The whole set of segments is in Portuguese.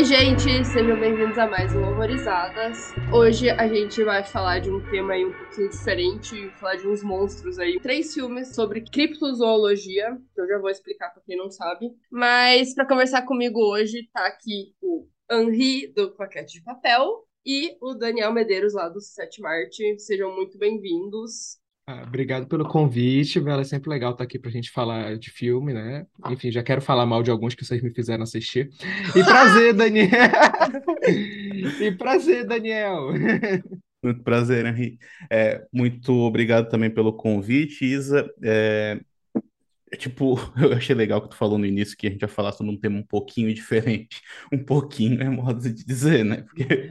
Oi, gente, sejam bem-vindos a mais um Horrorizadas. Hoje a gente vai falar de um tema aí um pouquinho diferente, falar de uns monstros aí. Três filmes sobre criptozoologia, que eu já vou explicar pra quem não sabe. Mas para conversar comigo hoje tá aqui o Henri do Paquete de Papel e o Daniel Medeiros lá do Sete Marte. Sejam muito bem-vindos. Ah, obrigado pelo convite, Bela. É sempre legal estar aqui para a gente falar de filme, né? Enfim, já quero falar mal de alguns que vocês me fizeram assistir. E prazer, Daniel! e prazer, Daniel! Muito prazer, Henri. É, muito obrigado também pelo convite, Isa. É, é, tipo, eu achei legal que tu falou no início que a gente ia falar sobre um tema um pouquinho diferente. Um pouquinho é modo de dizer, né? Porque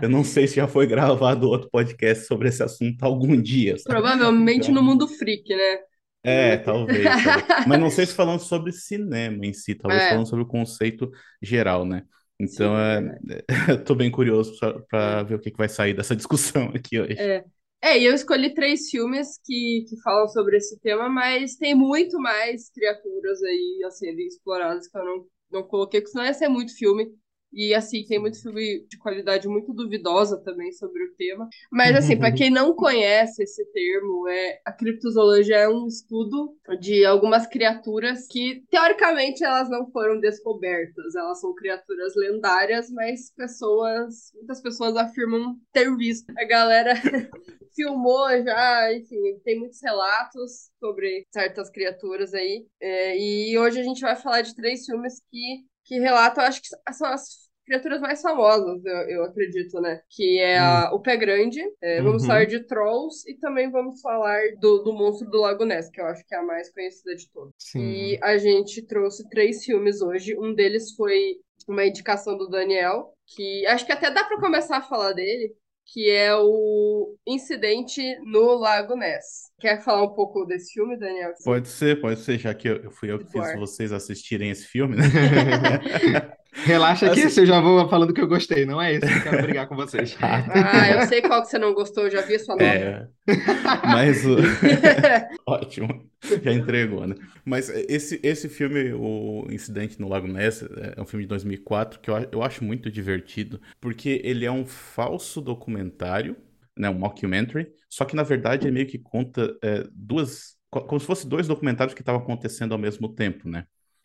eu não sei se já foi gravado outro podcast sobre esse assunto algum dia, sabe? Provavelmente no mundo freak, né? É, talvez, talvez. Mas não sei se falando sobre cinema em si, talvez É. falando sobre o conceito geral, né? Então, Sim, é, eu tô bem curioso para ver o que que vai sair dessa discussão aqui hoje. É. É, e eu escolhi três filmes que, que falam sobre esse tema, mas tem muito mais criaturas aí a serem exploradas que eu não, não coloquei, porque senão ia ser muito filme. E assim, tem muito filme de qualidade muito duvidosa também sobre o tema. Mas assim, para quem não conhece esse termo, é a criptozoologia é um estudo de algumas criaturas que teoricamente elas não foram descobertas, elas são criaturas lendárias, mas pessoas, muitas pessoas afirmam ter visto. A galera filmou já, enfim, tem muitos relatos sobre certas criaturas aí. É, e hoje a gente vai falar de três filmes que, que relatam, acho que são as criaturas mais famosas, eu, eu acredito, né? Que é a- o Pé Grande, é, vamos Uhum. falar de Trolls e também vamos falar do, do Monstro do Lago Ness, que eu acho que é a mais conhecida de todas. Sim. E a gente trouxe três filmes hoje. Um deles foi uma indicação do Daniel, que acho que até dá pra começar a falar dele, que é o Incidente no Lago Ness. Quer falar um pouco desse filme, Daniel? Pode ser, pode ser, já que eu, fui eu que fiz vocês assistirem esse filme, né? Relaxa que Assim- eu já vou falando que eu gostei, não é esse que eu quero brigar com vocês. Ah, eu sei qual que você não gostou, eu já vi a sua nota. É, mas o... Ótimo, já entregou, né? Mas esse, esse filme, O Incidente no Lago Ness, é um filme de 2004 que eu, eu acho muito divertido, porque ele é um falso documentário, né, um mockumentary, só que na verdade ele meio que conta é, duas, co- como se fosse dois documentários que estavam acontecendo ao mesmo tempo, né?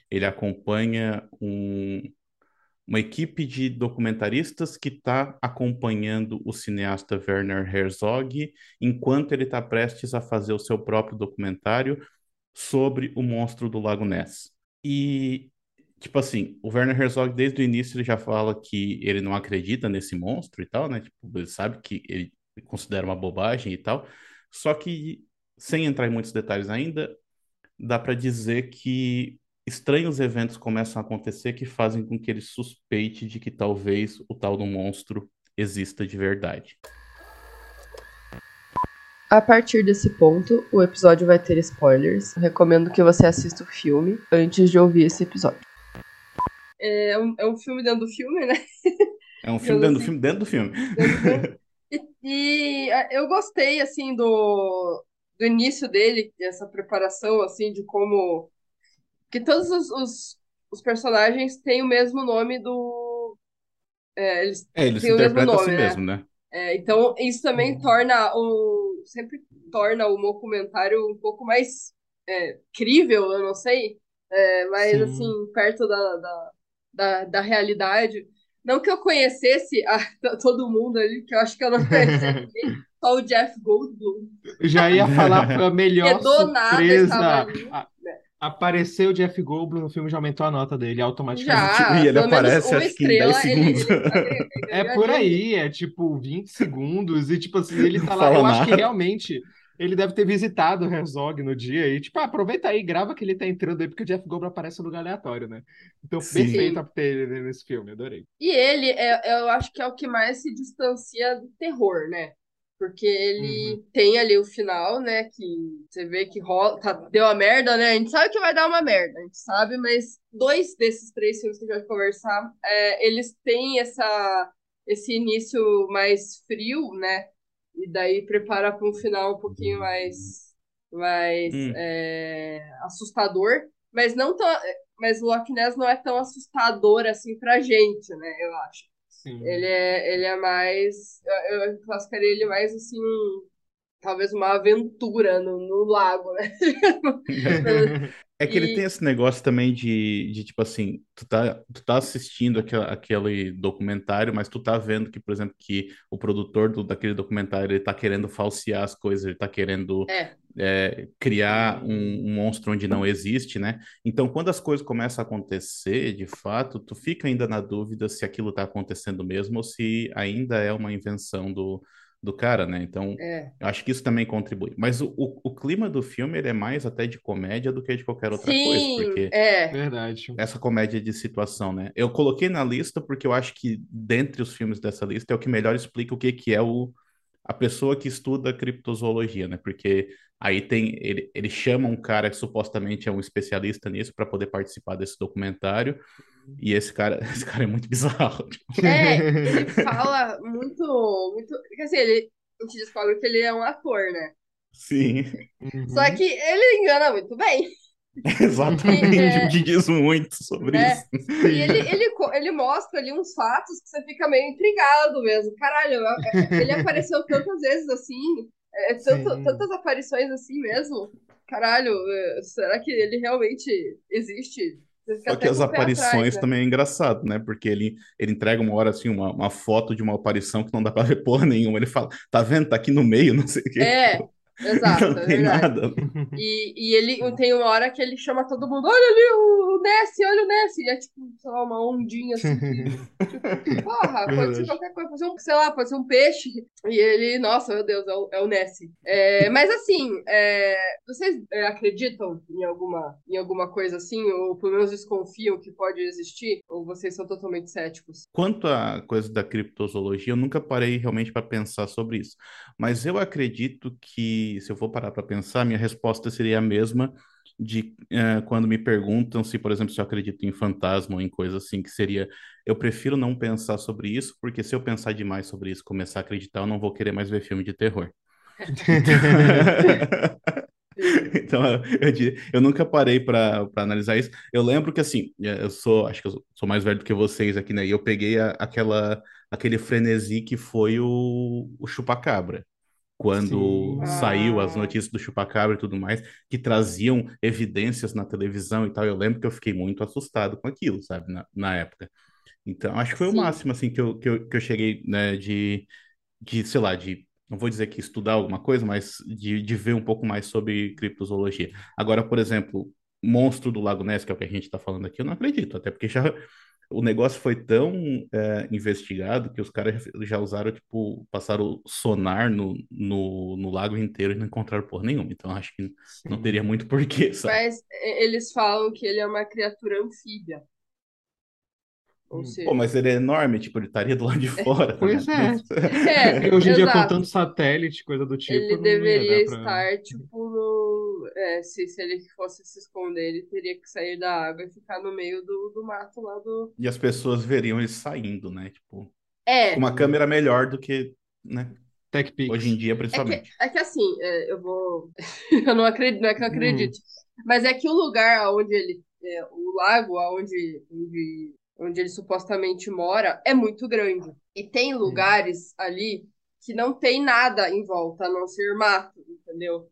Ele acompanha um, uma equipe de documentaristas que está acompanhando o cineasta Werner Herzog enquanto ele está prestes a fazer o seu próprio documentário sobre o monstro do Lago Ness. E, tipo assim, o Werner Herzog, desde o início, ele já fala que ele não acredita nesse monstro e tal, né? Tipo, ele sabe que ele considera uma bobagem e tal. Só que, sem entrar em muitos detalhes ainda, dá para dizer que estranhos eventos começam a acontecer que fazem com que ele suspeite de que talvez o tal do monstro exista de verdade. A partir desse ponto, o episódio vai ter spoilers. Recomendo que você assista o filme antes de ouvir esse episódio. É um, é um filme dentro do filme, né? É um filme Eu dentro do sei. filme, dentro do filme. E, e, eu gostei, assim, do, do início dele, dessa preparação, assim, de como... Que todos os, os, os personagens têm o mesmo nome do... é, eles É, ele se têm o mesmo nome, né? mesmo, né? É, então, isso também torna o... Sempre torna o documentário um pouco mais é, crível, eu não sei. É, mais, Sim. assim, perto da, da, da, da realidade. Não que eu conhecesse a, todo mundo ali, que eu acho que eu não conhecia ninguém, só o Jeff Goldblum. Já ia falar foi a melhor Porque do nada estava surpresa. ali. A- né? Apareceu o Jeff Goldblum no filme, já aumentou a nota dele automaticamente. Já, E ele aparece, acho que em 10 estrela, ele, ele, segundos. ele É por aí, é tipo 20 segundos, e tipo assim, ele tá lá. Eu fala acho que nada. realmente ele deve ter visitado o Herzog no dia e, tipo, ah, aproveita aí, grava que ele tá entrando aí, porque o Jeff Goldblum aparece no lugar aleatório, né? Então, Sim. perfeito ter ele nesse filme, adorei. E ele, é, eu acho que é o que mais se distancia do terror, né? Porque ele tem ali o final, né? Que você vê que rola, tá- deu a merda, né? A gente sabe que vai dar uma merda, a gente sabe, mas dois desses três filmes que a gente vai conversar, é, eles têm essa, esse início mais frio, né? E daí prepara para um final um pouquinho mais, mais Hum. é, assustador, mas não tão. mas o Loch Ness não é tão assustador assim pra gente, né? Eu acho. Ele é, ele é mais. Eu, eu classificaria ele mais assim. Talvez uma aventura no, no lago, né? É que ele tem esse negócio também de, de tipo assim, tu tá, tu tá assistindo aquele, aquele documentário, mas tu tá vendo que, por exemplo, que o produtor do, daquele documentário, ele tá querendo falsear as coisas, ele tá querendo é. É, criar um, um, monstro onde não existe, né? Então, quando as coisas começam a acontecer, de fato, tu fica ainda na dúvida se aquilo tá acontecendo mesmo ou se ainda é uma invenção do, do cara, né? Então, é. eu acho que isso também contribui. Mas o, o, o, clima do filme ele é mais até de comédia do que de qualquer outra Sim, coisa, porque é verdade. Essa comédia de situação, né? Eu coloquei na lista porque eu acho que dentre os filmes dessa lista é o que melhor explica o que que é o a pessoa que estuda criptozoologia, né? Porque aí tem ele, ele chama um cara que supostamente é um especialista nisso para poder participar desse documentário. E esse cara, esse cara é muito bizarro. É, ele fala muito, muito. Quer dizer, ele, a gente descobre que ele é um ator, né? Sim. Uhum. Só que ele engana muito bem. Exatamente, é, que diz muito sobre é, isso. E ele, ele, ele mostra ali uns fatos que você fica meio intrigado mesmo. Caralho, é, é, ele apareceu tantas vezes assim, é, tanto, tantas aparições assim mesmo. Caralho, será que ele realmente existe? Só que as aparições atrás, né? também é engraçado, né? Porque ele, ele entrega uma hora assim, uma, uma foto de uma aparição que não dá pra ver porra nenhuma. Ele fala, tá vendo? Tá aqui no meio, não sei o quê. É, exato. Não é tem nada. E, e ele tem uma hora que ele chama todo mundo: olha ali o, Ness, olha o Ness. E é tipo, sei lá, uma ondinha assim. Tipo, porra, pode ser qualquer coisa, pode ser um, sei lá, pode ser um peixe. E ele, nossa, meu Deus, é o, é o Ness. É, mas assim, é, vocês é, acreditam em alguma, em alguma coisa assim? Ou pelo menos desconfiam que pode existir? Ou vocês são totalmente céticos? Quanto à coisa da criptozoologia, eu nunca parei realmente para pensar sobre isso. Mas eu acredito que, se eu for parar para pensar, minha resposta seria a mesma de uh, quando me perguntam se, por exemplo, se eu acredito em fantasma ou em coisa assim, que seria, eu prefiro não pensar sobre isso, porque se eu pensar demais sobre isso, começar a acreditar, eu não vou querer mais ver filme de terror. então, eu, eu, nunca parei para analisar isso. Eu lembro que, assim, é, eu sou, acho que eu sou mais velho do que vocês aqui, né? E eu peguei a, aquela, aquele frenesi que foi o, o chupacabra quando Sim. saiu as notícias do chupacabra e tudo mais, que traziam evidências na televisão e tal. Eu lembro que eu fiquei muito assustado com aquilo, sabe, na, na época. Então, acho que foi Sim. o máximo, assim, que eu, que eu, que eu cheguei, né, de, de, sei lá, de, não vou dizer que estudar alguma coisa, mas de, de ver um pouco mais sobre criptozoologia. Agora, por exemplo, Monstro do Lago Ness, que é o que a gente está falando aqui, eu não acredito, até porque já o negócio foi tão é, investigado que os caras já usaram, tipo, passaram sonar no, no, no lago inteiro e não encontraram por nenhuma. Então acho que Sim. não teria muito porquê, sabe? Mas eles falam que ele é uma criatura anfíbia. Ou hum. seja... Pô, mas ele é enorme, tipo, ele estaria do lado de fora. Tá pois é. é. Hoje em dia, com tanto satélite, coisa do tipo. Ele deveria pra... estar, tipo, no. É, se, se ele fosse se esconder, ele teria que sair da água e ficar no meio do, do mato lá do. E as pessoas veriam ele saindo, né? Tipo. É. Com uma câmera melhor do que, né? Tech Hoje em dia, principalmente. É que, é que assim, é, eu vou. eu não acredito, não é que eu acredite. Hum. Mas é que o lugar onde ele. É, o lago onde, onde onde ele supostamente mora, é muito grande. E tem lugares ali que não tem nada em volta, a não ser mato, entendeu?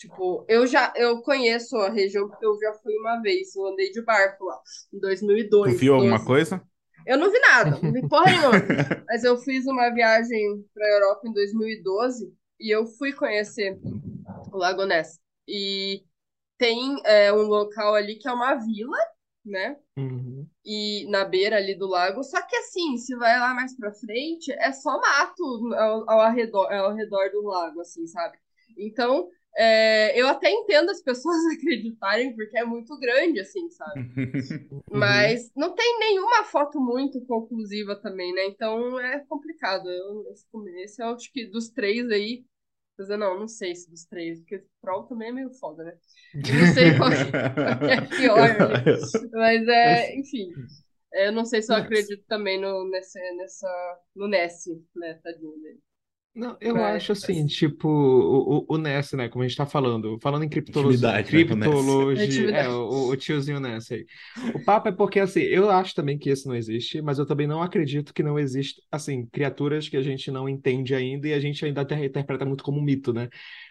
Tipo, eu já eu conheço a região porque eu já fui uma vez, eu andei de barco lá, em 2002. Tu viu 12. alguma coisa? Eu não vi nada, não vi porra nenhuma. Mas eu fiz uma viagem para a Europa em 2012 e eu fui conhecer o Lago Ness. E tem é, um local ali que é uma vila, né? Uhum. E na beira ali do lago. Só que assim, se vai lá mais pra frente, é só mato ao, ao, redor, ao redor do lago, assim, sabe? Então, é, eu até entendo as pessoas acreditarem, porque é muito grande, assim, sabe? Mas não tem nenhuma foto muito conclusiva também, né? Então é complicado. Eu, esse, eu acho que dos três aí, dizer, não, não sei se dos três, porque Troll também é meio foda, né? Eu não sei qual, é pior, né? mas é, enfim. Eu não sei se eu acredito também no, nesse, nessa, no Ness, né, tadinho dele. Não, eu Mas- acho assim, tipo, o, o, o Ness, né, como a gente tá falando, falando em criptologia, né, criptologia, Intimidade. é, o, o tiozinho Ness aí. O papo é porque, assim, eu acho também que isso não existe, mas eu também não acredito que não existe, assim, criaturas que a gente não entende ainda e a gente ainda até interpreta muito como mito, né?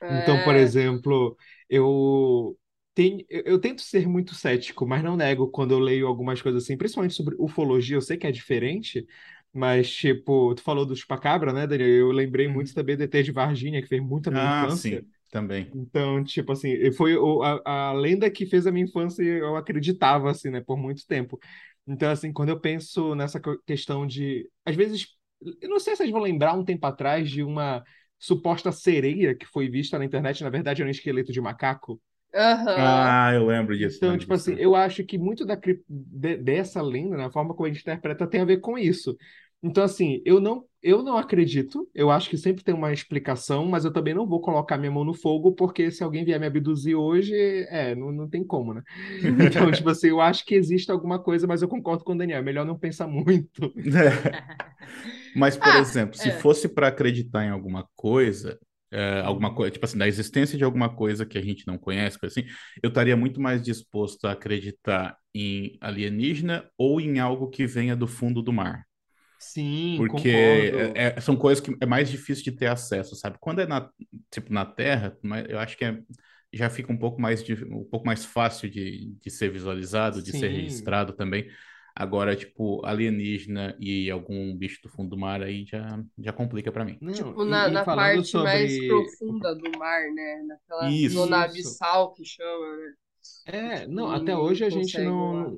Então, por É. exemplo, eu tenho, eu eu tento ser muito cético, mas não nego quando eu leio algumas coisas assim, principalmente sobre ufologia, eu sei que é diferente, mas tipo, tu falou do chupacabra, né, Daniel? Eu lembrei Uhum. muito também do ET de Varginha, que fez muito a minha Ah, infância. sim, também. Então, tipo assim, foi a, a lenda que fez a minha infância e eu acreditava, assim, né, por muito tempo. Então, assim, quando eu penso nessa questão de... Às vezes, eu não sei se vocês vão lembrar um tempo atrás de uma suposta sereia que foi vista na internet, na verdade era um esqueleto de macaco. Aham. Ah, eu lembro disso. Então, lembro tipo disso. assim, eu acho que muito da, cri- de- dessa lenda, né, a forma como a gente interpreta, tem a ver com isso. Então, assim, eu não, eu não acredito, eu acho que sempre tem uma explicação, mas eu também não vou colocar minha mão no fogo, porque se alguém vier me abduzir hoje, é, não, não tem como, né? Então, tipo assim, eu acho que existe alguma coisa, mas eu concordo com o Daniel, é melhor não pensar muito. Mas, por Ah, exemplo, se é. fosse para acreditar em alguma coisa, é, alguma coisa, tipo assim, da existência de alguma coisa que a gente não conhece, coisa assim, eu estaria muito mais disposto a acreditar em alienígena ou em algo que venha do fundo do mar. Sim, Porque é- é- são coisas que é mais difícil de ter acesso, sabe? Quando é na, tipo, na Terra, mas eu acho que é- já fica um pouco mais, de, um pouco mais fácil de, de ser visualizado, de ser Sim. registrado também. Agora, tipo, alienígena e algum bicho do fundo do mar aí já, já complica para mim. Não, Tipo, e- na, e na parte mais sobre... profunda do mar, né? Naquela Isso. zona Isso. abissal que chama, né? É, Tipo, não, até hoje a gente não, lá.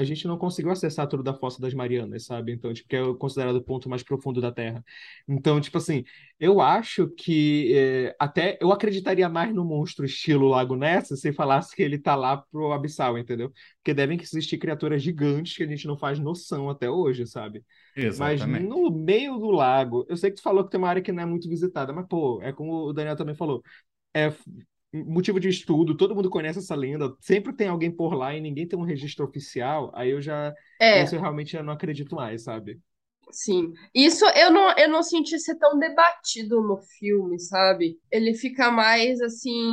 A gente não conseguiu acessar tudo da Fossa das Marianas, sabe? Então, tipo, que é considerado o ponto mais profundo da Terra. Então, tipo assim, eu acho que é, até eu acreditaria mais no monstro estilo Lago Ness se falasse que ele tá lá pro abissal, entendeu? Porque devem existir criaturas gigantes que a gente não faz noção até hoje, sabe? Mas Exatamente. no meio do lago, eu sei que tu falou que tem uma área que não é muito visitada, mas, pô, é como o Daniel também falou, é motivo de estudo, todo mundo conhece essa lenda, sempre tem alguém por lá e ninguém tem um registro oficial, aí eu já, É, isso eu realmente já não acredito mais, sabe? sim. Isso eu não, eu não senti ser tão debatido no filme, sabe? Ele fica mais, assim,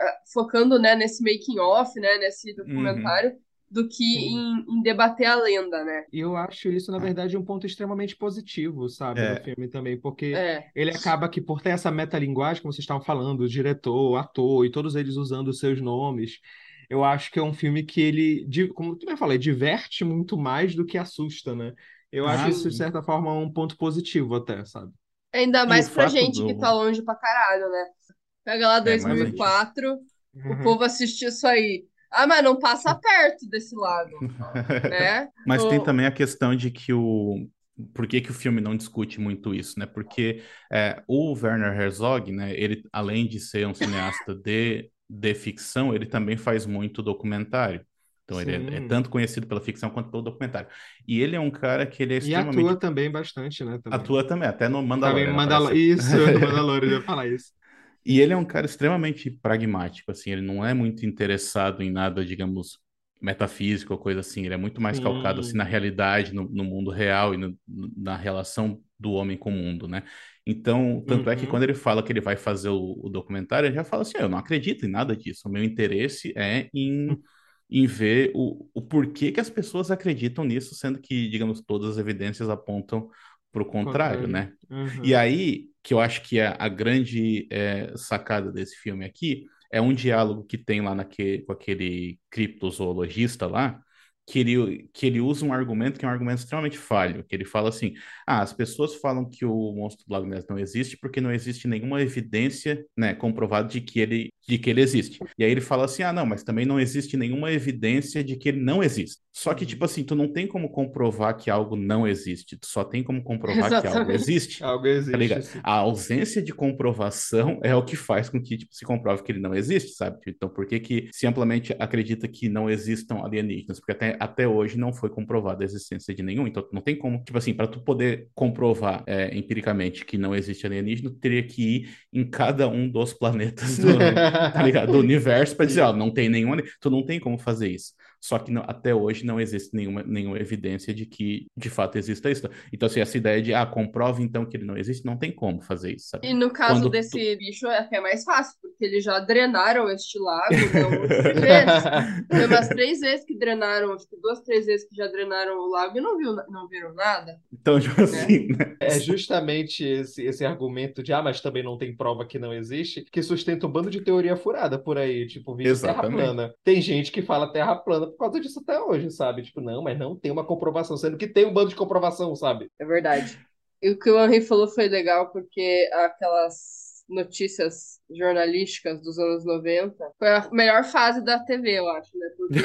ah, focando, né, nesse making of, né, nesse documentário, do que em, em debater a lenda, né? E eu acho isso, na verdade, um ponto extremamente positivo, sabe, no É. filme também, porque É, ele acaba que, por ter essa metalinguagem, como vocês estavam falando, o diretor, o ator, e todos eles usando os seus nomes, eu acho que é um filme que ele, como tu bem falei, diverte muito mais do que assusta, né? Eu acho Ah, isso, de certa forma, um ponto positivo até, sabe? ainda mais pra gente que do- tá longe pra caralho, né? Pega lá É, mas a gente- 2004, o Uhum. povo assistir isso aí. Ah, mas não passa perto desse lago, né? Mas tem O- também a questão de que o. Por que, que o filme não discute muito isso, né? Porque é, o Werner Herzog, né, ele, além de ser um cineasta de, de ficção, ele também faz muito documentário. Então ele é, é Sim. tanto conhecido pela ficção quanto pelo documentário. E ele é um cara que ele é E extremamente. atua também bastante, né? Também. Atua também, até no Também Mandalorian. Mandalo... apareceu. Isso, no Mandalorian, eu ia falar isso. E ele é um cara extremamente pragmático, assim, ele não é muito interessado em nada, digamos, metafísico ou coisa assim, ele é muito mais calcado, assim, Sim. na realidade, no, no mundo real e no- na relação do homem com o mundo, né? Então, tanto é que Uhum. quando ele fala que ele vai fazer o, o documentário, ele já fala assim, "Ah, eu não acredito em nada disso, o meu interesse é em, em ver o, o porquê que as pessoas acreditam nisso, sendo que, digamos, todas as evidências apontam para o contrário, né? Uhum. E aí, que eu acho que é a grande é, sacada desse filme aqui, é um diálogo que tem lá naquele, com aquele criptozoologista lá, que ele, que ele usa um argumento que é um argumento extremamente falho, que ele fala assim, ah, as pessoas falam que o monstro do Lago Ness não existe porque não existe nenhuma evidência, né, comprovada de que ele, de que ele existe. E aí ele fala assim, ah, não, mas também não existe nenhuma evidência de que ele não existe. Só que, Uhum. tipo assim, tu não tem como comprovar que algo não existe, tu só tem como comprovar que algo Exatamente. existe. Algo Tá existe, sim. A ausência de comprovação é o que faz com que tipo, se comprove que ele não existe, sabe? Então, por que que se amplamente acredita que não existam alienígenas? Porque até, até hoje não foi comprovada a existência de nenhum. Então, não tem como, tipo assim, para tu poder comprovar é, empiricamente que não existe alienígena, tu teria que ir em cada um dos planetas do, tá ligado? do universo para dizer, ó, não tem nenhum, tu não tem como fazer isso. Só que não, até hoje não existe nenhuma, nenhuma evidência de que de fato exista isso. Então, assim, essa ideia de, ah, comprove então que ele não existe, não tem como fazer isso, sabe? E no caso Quando desse tu- bicho é até mais fácil, porque eles já drenaram este lago né, de vezes. Foi umas três vezes que drenaram, acho que duas, três vezes que já drenaram o lago e não, viu, não viram nada. Então, tipo assim, né? É justamente esse, esse argumento de, ah, mas também não tem prova que não existe, que sustenta um bando de teoria furada por aí, tipo, vídeo terra plana. Tem gente que fala terra plana por causa disso até hoje, sabe? Tipo, não, mas não tem uma comprovação, sendo que tem um bando de comprovação, sabe? É verdade. E o que o Henry falou foi legal, porque aquelas notícias jornalísticas dos anos 90 foi a melhor fase da TV, eu acho, né? Porque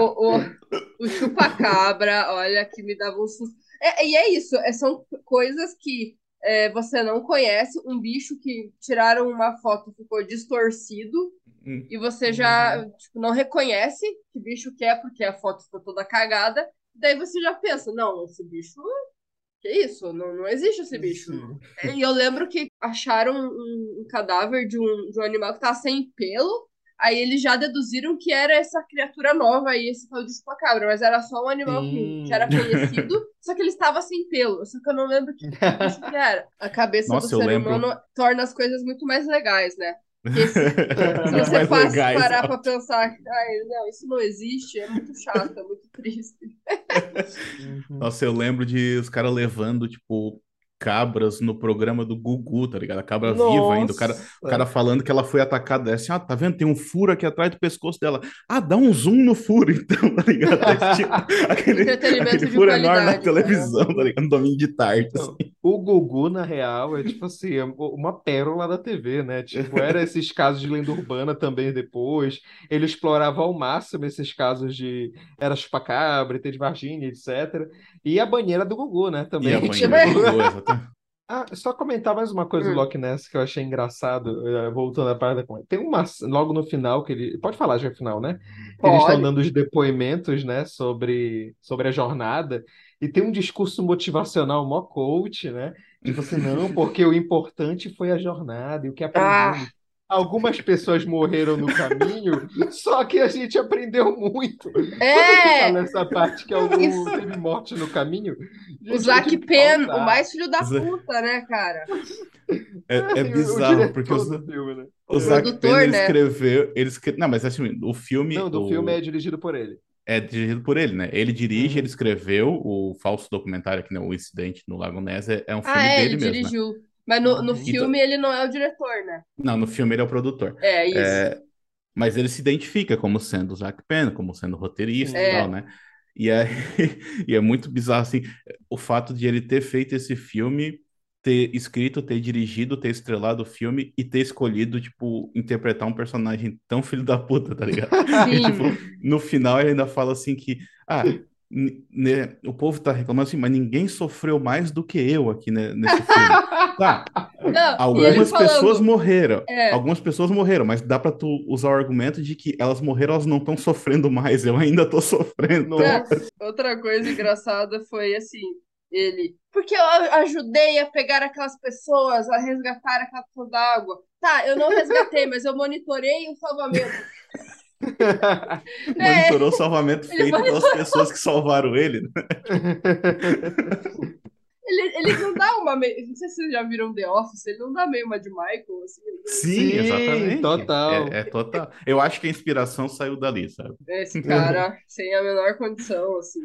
o, o, o, o chupacabra, olha, que me dava um susto. É, e é isso, é, são coisas que é, você não conhece, um bicho que tiraram uma foto ficou distorcido, Hum. e você já tipo, não reconhece que bicho que é, porque a foto ficou toda cagada, daí você já pensa, não, esse bicho, que isso? Não, não existe esse bicho. E eu lembro que acharam um, um cadáver de um, de um animal que tava sem pelo, aí eles já deduziram que era essa criatura nova aí, esse tal de chupacabra, mas era só um animal que, que era conhecido, só que ele estava sem pelo, só que eu não lembro que bicho que era. A cabeça Nossa, do ser lembro. humano torna as coisas muito mais legais, né? Se, você parar ó. pra pensar, ai, não, isso não existe, é muito chato, é muito triste. Nossa, eu lembro de os caras levando, tipo, cabras no programa do Gugu, tá ligado? A cabra viva ainda. O cara, o cara falando que ela foi atacada. É assim, ah, tá vendo? Tem um furo aqui atrás do pescoço dela. Ah, dá um zoom no furo, então, tá ligado? Aí, tipo, aquele, aquele de furo enorme na né? televisão, tá ligado? No domingo de tarde. Não, assim. O Gugu, na real, é tipo assim, é uma pérola da TV, né? Tipo, era esses casos de lenda urbana também depois. Ele explorava ao máximo esses casos de era chupacabra, de Varginha, etc. E a banheira do Gugu, né? E Também. a tipo, banheira do Gugu, exatamente. Ah, só comentar mais uma coisa do Hum. Loch Ness que eu achei engraçado, eh, voltando à parada com Tem uma, logo no final que ele. Pode falar já no final, né? Eles estão Pode. dando os depoimentos, né, sobre, sobre a jornada, e tem um discurso motivacional mó coach, né? Tipo assim, não, porque o importante foi a jornada e o que aprendemos. Algumas pessoas morreram no caminho, só que a gente aprendeu muito. É! fala essa parte que algum Isso. teve morte no caminho, O Zac que Penn, o mais filho da Zac- puta, né, cara? É, é o bizarro, porque os, filme, né? o Zac Produtor, Penn, ele né? escreveu... Ele escre... Não, mas assim, o filme... Não, do o- filme é dirigido por ele. é dirigido por ele, né? Ele dirige, Uhum. ele escreveu o falso documentário aqui, né? O Incidente no Lago Ness, é, é um filme Ah, é, dele ele mesmo, né? Mas no, no Uhum. filme ele não é o diretor, né? Não, no filme ele é o produtor. É, isso. É, mas ele se identifica como sendo o Zac Penn, como sendo roteirista e É. tal, né? E é, e é muito bizarro, assim, o fato de ele ter feito esse filme, ter escrito, ter dirigido, ter estrelado o filme e ter escolhido, tipo, interpretar um personagem tão filho da puta, tá ligado? E, tipo, no final ele ainda fala assim que, ah, né, o povo tá reclamando assim, mas ninguém sofreu mais do que eu aqui né, nesse filme. Tá, Não, algumas falando, pessoas morreram. É. Algumas pessoas morreram, mas dá pra tu usar o argumento de que elas morreram, elas não estão sofrendo mais. Eu ainda tô sofrendo. Outra coisa engraçada foi assim, ele. Porque eu ajudei a pegar aquelas pessoas, a resgatar aquelas pessoas da água. Tá, eu não resgatei, mas eu monitorei o salvamento. É, monitorou o salvamento Ele feito pelas pessoas que salvaram ele. né? ele, ele não dá uma meio. Não sei se vocês já viram The Office, ele não dá meio uma de Michael, assim. Sim, Sim, exatamente. total. É, é total. Eu acho que a inspiração saiu dali, sabe? Esse cara, sem a menor condição, assim.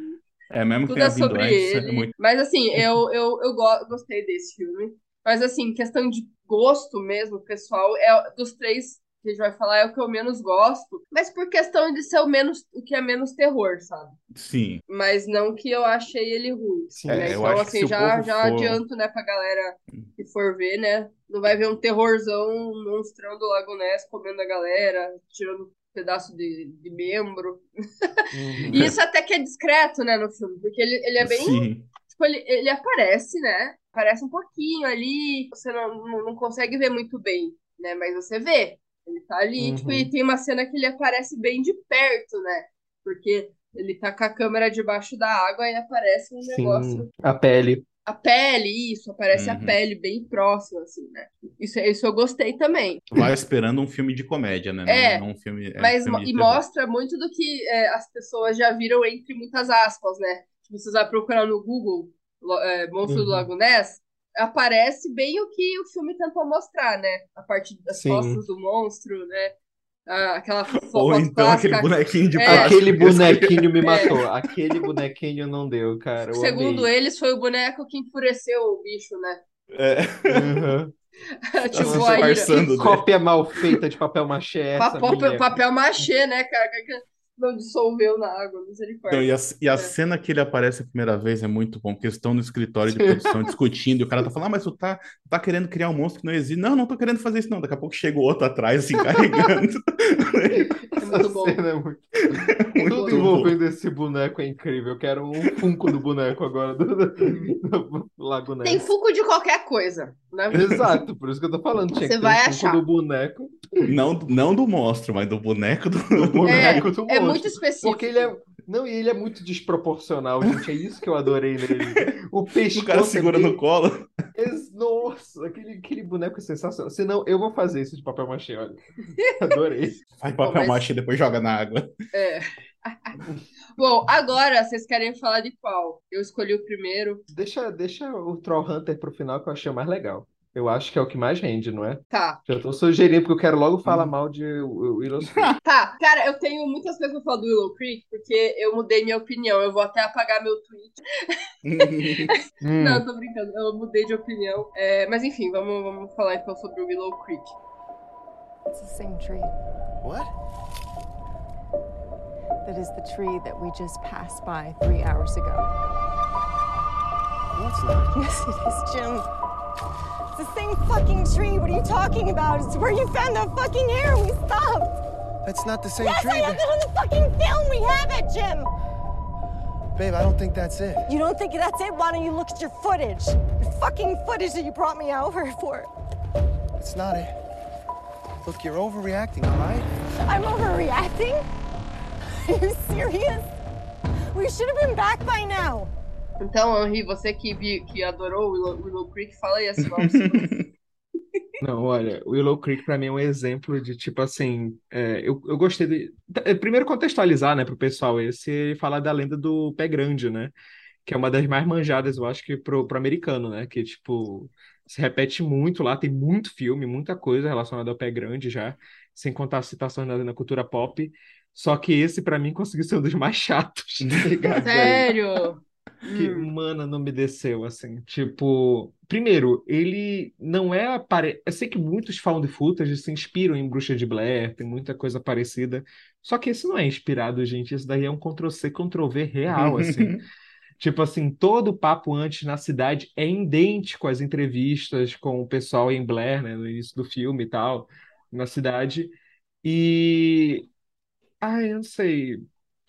É mesmo que Tudo tenha é vindo sobre antes, é ele. muito. Mas assim, eu, eu, eu go- gostei desse filme. Mas assim, questão de gosto mesmo, pessoal, é dos três que a gente vai falar, é o que eu menos gosto. Mas por questão de ser o menos, o que é menos terror, sabe? Sim. Mas não que eu achei ele ruim. Sim. né? É, eu Então, assim, o já, já for- adianto, né, pra galera que for ver, né? Não vai ver um terrorzão monstrão do Lago Ness comendo a galera, tirando pedaço de, de membro. Uhum. E isso até que é discreto, né, no filme, porque ele, ele é bem Sim. tipo, ele, ele aparece, né? Aparece um pouquinho ali, você não, não, não consegue ver muito bem, né? Mas você vê. Ele tá ali, Uhum. tipo, e tem uma cena que ele aparece bem de perto, né? Porque ele tá com a câmera debaixo da água e aparece um Sim, negócio. a pele. a pele, isso, aparece a Uhum. pele bem próxima, assim, né? Isso, isso eu gostei também. Vai esperando um filme de comédia, né? Não, É, não um filme, é, Mas filme mo- de e mostra muito do que é, as pessoas já viram entre muitas aspas, né? Tipo, você vai procurar no Google é, Monstro do Uhum. Lago Ness, aparece bem o que o filme tentou mostrar, né? A parte das Sim. costas do monstro, né? Ah, aquela Ou então aquele clássica. bonequinho de É. plástico. Aquele bonequinho me É. matou. Aquele bonequinho não deu, cara. Eu Segundo amei. eles, foi o boneco que enfureceu o bicho, né? É, Uhum. tipo, se a ira. disfarçando dele. Cópia mal feita de papel machê é essa, Papel, papel machê, né, cara? Não dissolveu na água, misericórdia. Então, e a, e a É. cena que ele aparece a primeira vez é muito bom, porque eles estão no escritório de produção discutindo, e o cara tá falando, ah, mas tu tá, tá querendo criar um monstro que não existe. Não, não tô querendo fazer isso, não. Daqui a pouco chega o outro atrás, assim, carregando. É muito bom. Essa cena é muito... Muito Tudo bom. envolvendo esse boneco é incrível. Eu quero um funko do boneco agora do, do, do Lago Ness. Tem Funko de qualquer coisa, né? Exato, por isso que eu tô falando. Tinha Você vai um funko achar. do boneco. Não, não do monstro, mas do boneco do. Do boneco do É monstro. Muito específico. Porque ele é. Não, e ele é muito desproporcional, gente. É isso que eu adorei nele. O pescoço. O cara é segura bem- no colo. Ex- Nossa, aquele, aquele boneco é sensacional. Senão, eu vou fazer isso de papel machê, olha. Adorei. Faz Bom, papel mas- machê e depois joga na água. É. Bom, agora vocês querem falar de qual? Eu escolhi o primeiro. Deixa, deixa o Troll Hunter pro final que eu achei o mais legal. Eu acho que é o que mais rende, não é? Tá. Já tô sugerindo porque eu quero logo falar Hum. mal de Willow Smith. Tá, cara, eu tenho muitas coisas pra falar do Willow Creek, porque eu mudei minha opinião. Eu vou até apagar meu tweet. Hum, Não, tô brincando, eu mudei de opinião. É, mas enfim, vamos, vamos falar então sobre o Willow Creek. It's the same tree. What? That is the tree that we just passed by three hours ago. No, it's not. Yes, it is, Jim. It's the same fucking tree. What are you talking about? It's where you found the fucking hair we stopped. That's not the same Yes, tree. I have it on the fucking film. We have it, Jim. Babe, I don't think that's it. You don't think that's it? Why don't you look at your footage? Your fucking footage that you brought me over for. It's not it. Look, you're overreacting, all right? I'm overreacting? Are you serious? We should have been back by now. Então, Henri, você que, vi- que adorou o Willow, Willow Creek, fala aí a sinopse. Não, olha, Willow Creek pra mim é um exemplo de tipo assim, é, eu, eu gostei de é, primeiro contextualizar, né, pro pessoal esse e falar da lenda do Pé Grande, né, que é uma das mais manjadas, eu acho que pro, pro americano, né, que tipo se repete muito lá, tem muito filme, muita coisa relacionada ao Pé Grande já, sem contar citações na, na cultura pop. Só que esse pra mim conseguiu ser um dos mais chatos, tá ligado? Sério? Que, Hum. mano, não me desceu, assim. Tipo, primeiro, ele não é apare... Eu sei que muitos found footage se inspiram em Bruxa de Blair, tem muita coisa parecida. Só que esse não é inspirado, gente. Isso daí é um Ctrl-C, Ctrl-V real, assim. Tipo assim, todo o papo antes na cidade é idêntico às entrevistas com o pessoal em Blair, né, no início do filme e tal, na cidade. E. Ai, eu não sei.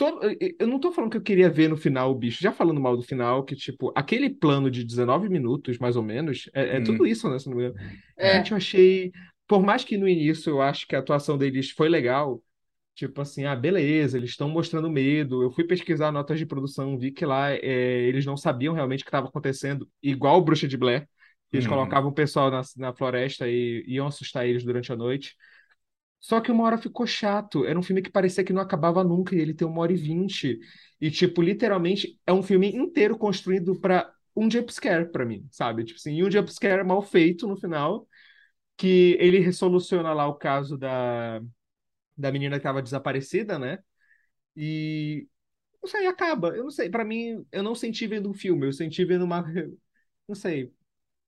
Todo- Eu não tô falando que eu queria ver no final o bicho, já falando mal do final, que, tipo, aquele plano de 19 minutos, mais ou menos, é, é Hum. tudo isso, né? Se não me engano. É. Gente, eu achei. Por mais que no início eu acho que a atuação deles foi legal, tipo assim, ah, beleza, eles estão mostrando medo. Eu fui pesquisar notas de produção, vi que lá é, eles não sabiam realmente o que estava acontecendo, igual o Bruxa de Blair. Eles Uhum. colocavam o pessoal na, na floresta e iam assustar eles durante a noite. Só que uma hora ficou chato. Era um filme que parecia que não acabava nunca, e ele tem uma hora e vinte. E, tipo, literalmente, é um filme inteiro construído para um jumpscare pra mim, sabe? Tipo assim, e um jumpscare mal feito no final, que ele resoluciona lá o caso da, da menina que estava desaparecida, né? E não sei, acaba. Eu não sei, pra mim, eu não senti vendo um filme, eu senti vendo uma. Não sei.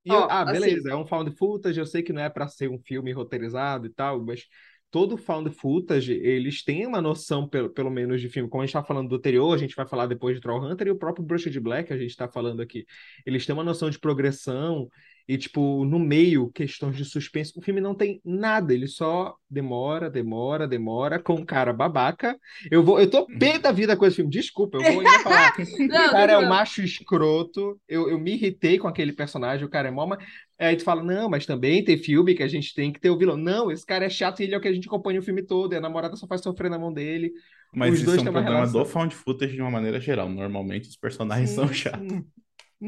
Eu- ah, assim- beleza, é um found footage, eu sei que não é pra ser um filme roteirizado e tal, mas todo found footage, eles têm uma noção, pelo, pelo menos, de filme. Como a gente tá falando do anterior, a gente vai falar depois de Trollhunter e o próprio Bruxa de Black, a gente tá falando aqui. Eles têm uma noção de progressão e, tipo, no meio, questões de suspense. O filme não tem nada, ele só demora, demora, demora, com um cara babaca. Eu vou, eu tô pé da vida com esse filme, desculpa, eu vou ainda falar. Não, O cara é um não. macho escroto. Eu, eu me irritei com aquele personagem, o cara é mó. ma- Aí tu fala, não, mas também tem filme que a gente tem que ter o vilão. Não, esse cara é chato e ele é o que a gente acompanha o filme todo. E a namorada só faz sofrer na mão dele. Mas Os isso dois é um têm uma problema relação. do found footage de uma maneira geral. Normalmente os personagens são Sim, chatos. sim.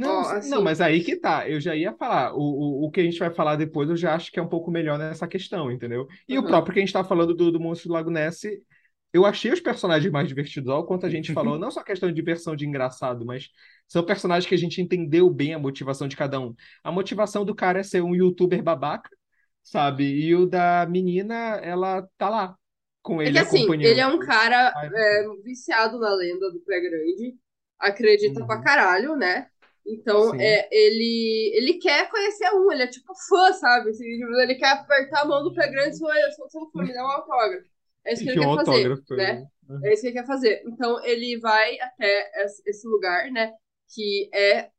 Não, s- assim- não, mas aí que tá. Eu já ia falar. O, o, o que a gente vai falar depois, eu já acho que é um pouco melhor nessa questão, entendeu? E o Uhum. próprio que a gente tá falando do, do Monstro do Lago Ness, eu achei os personagens mais divertidos, ao quanto a gente falou, não só questão de diversão de engraçado, mas são personagens que a gente entendeu bem a motivação de cada um. A motivação do cara é ser um youtuber babaca, sabe? E o da menina, ela tá lá com É ele que assim, ele é um cara é, viciado na lenda do Pé Grande, acredita Uhum. pra caralho, né? Então, Sim. é, ele, ele quer conhecer um, ele é tipo fã, sabe? Assim, tipo, ele quer apertar a mão do Pé Grande e falar, eu sou seu fã, me dá um autógrafo. É isso que ele quer fazer, né? Uhum. É isso que ele quer fazer. Então, ele vai até esse lugar, né? Que é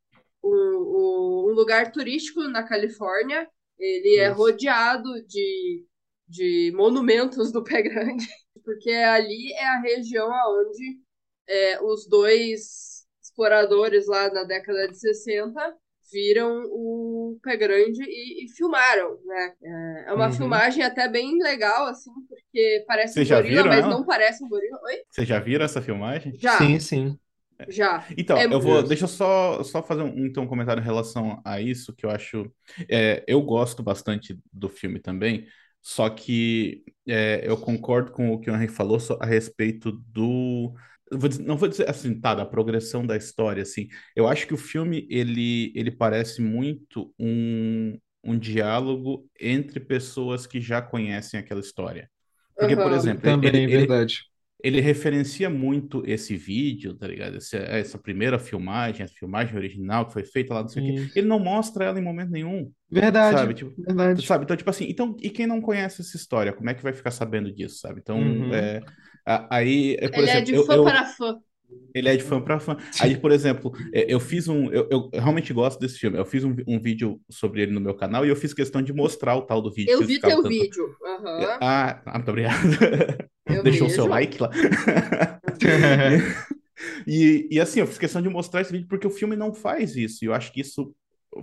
um, um- lugar turístico na Califórnia. Ele é Isso. rodeado de, de monumentos do Pé Grande, porque ali é a região onde é, os dois exploradores lá na década de 60 viram o Pé Grande e, e filmaram, né? É, é uma Uhum. filmagem até bem legal, assim, porque parece um já gorila, viram mas ela? não parece um gorila. Oi? Vocês já viram essa filmagem? Já, Sim, sim. já. Então, É eu vou. muito- Deixa eu só, só fazer um, então, um comentário em relação a isso, que eu acho. é, eu gosto bastante do filme também, só que é, eu concordo com o que o Henry falou a respeito do. Vou dizer- não vou dizer assim, tá, da progressão da história, assim. Eu acho que o filme, ele, ele parece muito um, um diálogo entre pessoas que já conhecem aquela história. Porque, por Aham. exemplo, Também, ele, ele, verdade. ele referencia muito esse vídeo, tá ligado? Esse- essa primeira filmagem, essa filmagem original que foi feita lá, não sei o quê. Ele não mostra ela em momento nenhum, Verdade, sabe? Tipo, verdade. sabe? Então, tipo assim, então, e quem não conhece essa história, como é que vai ficar sabendo disso, sabe? Então, Uhum. é, a- aí, é, por Ele é exemplo, de eu- fã eu- para fã. ele é de fã para fã. Aí, por exemplo, é, eu fiz um. Eu, eu realmente gosto desse filme. Eu fiz um, um vídeo sobre ele no meu canal e eu fiz questão de mostrar o tal do vídeo Eu vi ficavam teu tanto- vídeo. Aham. Ah, muito obrigado. Eu Deixou o seu vejo. like lá. E, e assim, eu fiz questão de mostrar esse vídeo porque o filme não faz isso. E eu acho que isso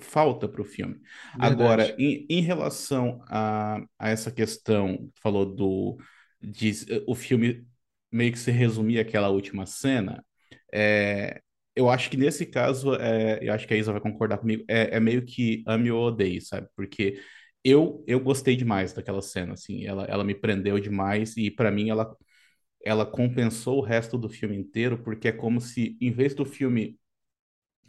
falta para o filme. Agora, Verdade. em, em relação a, a essa questão, falou do de o filme meio que se resumir aquela última cena, é, eu acho que nesse caso, é, eu acho que a Isa vai concordar comigo, é, é meio que ame ou odeie, sabe? Porque eu, eu gostei demais daquela cena, assim, ela, ela me prendeu demais e para mim ela, ela compensou o resto do filme inteiro, porque é como se, em vez do filme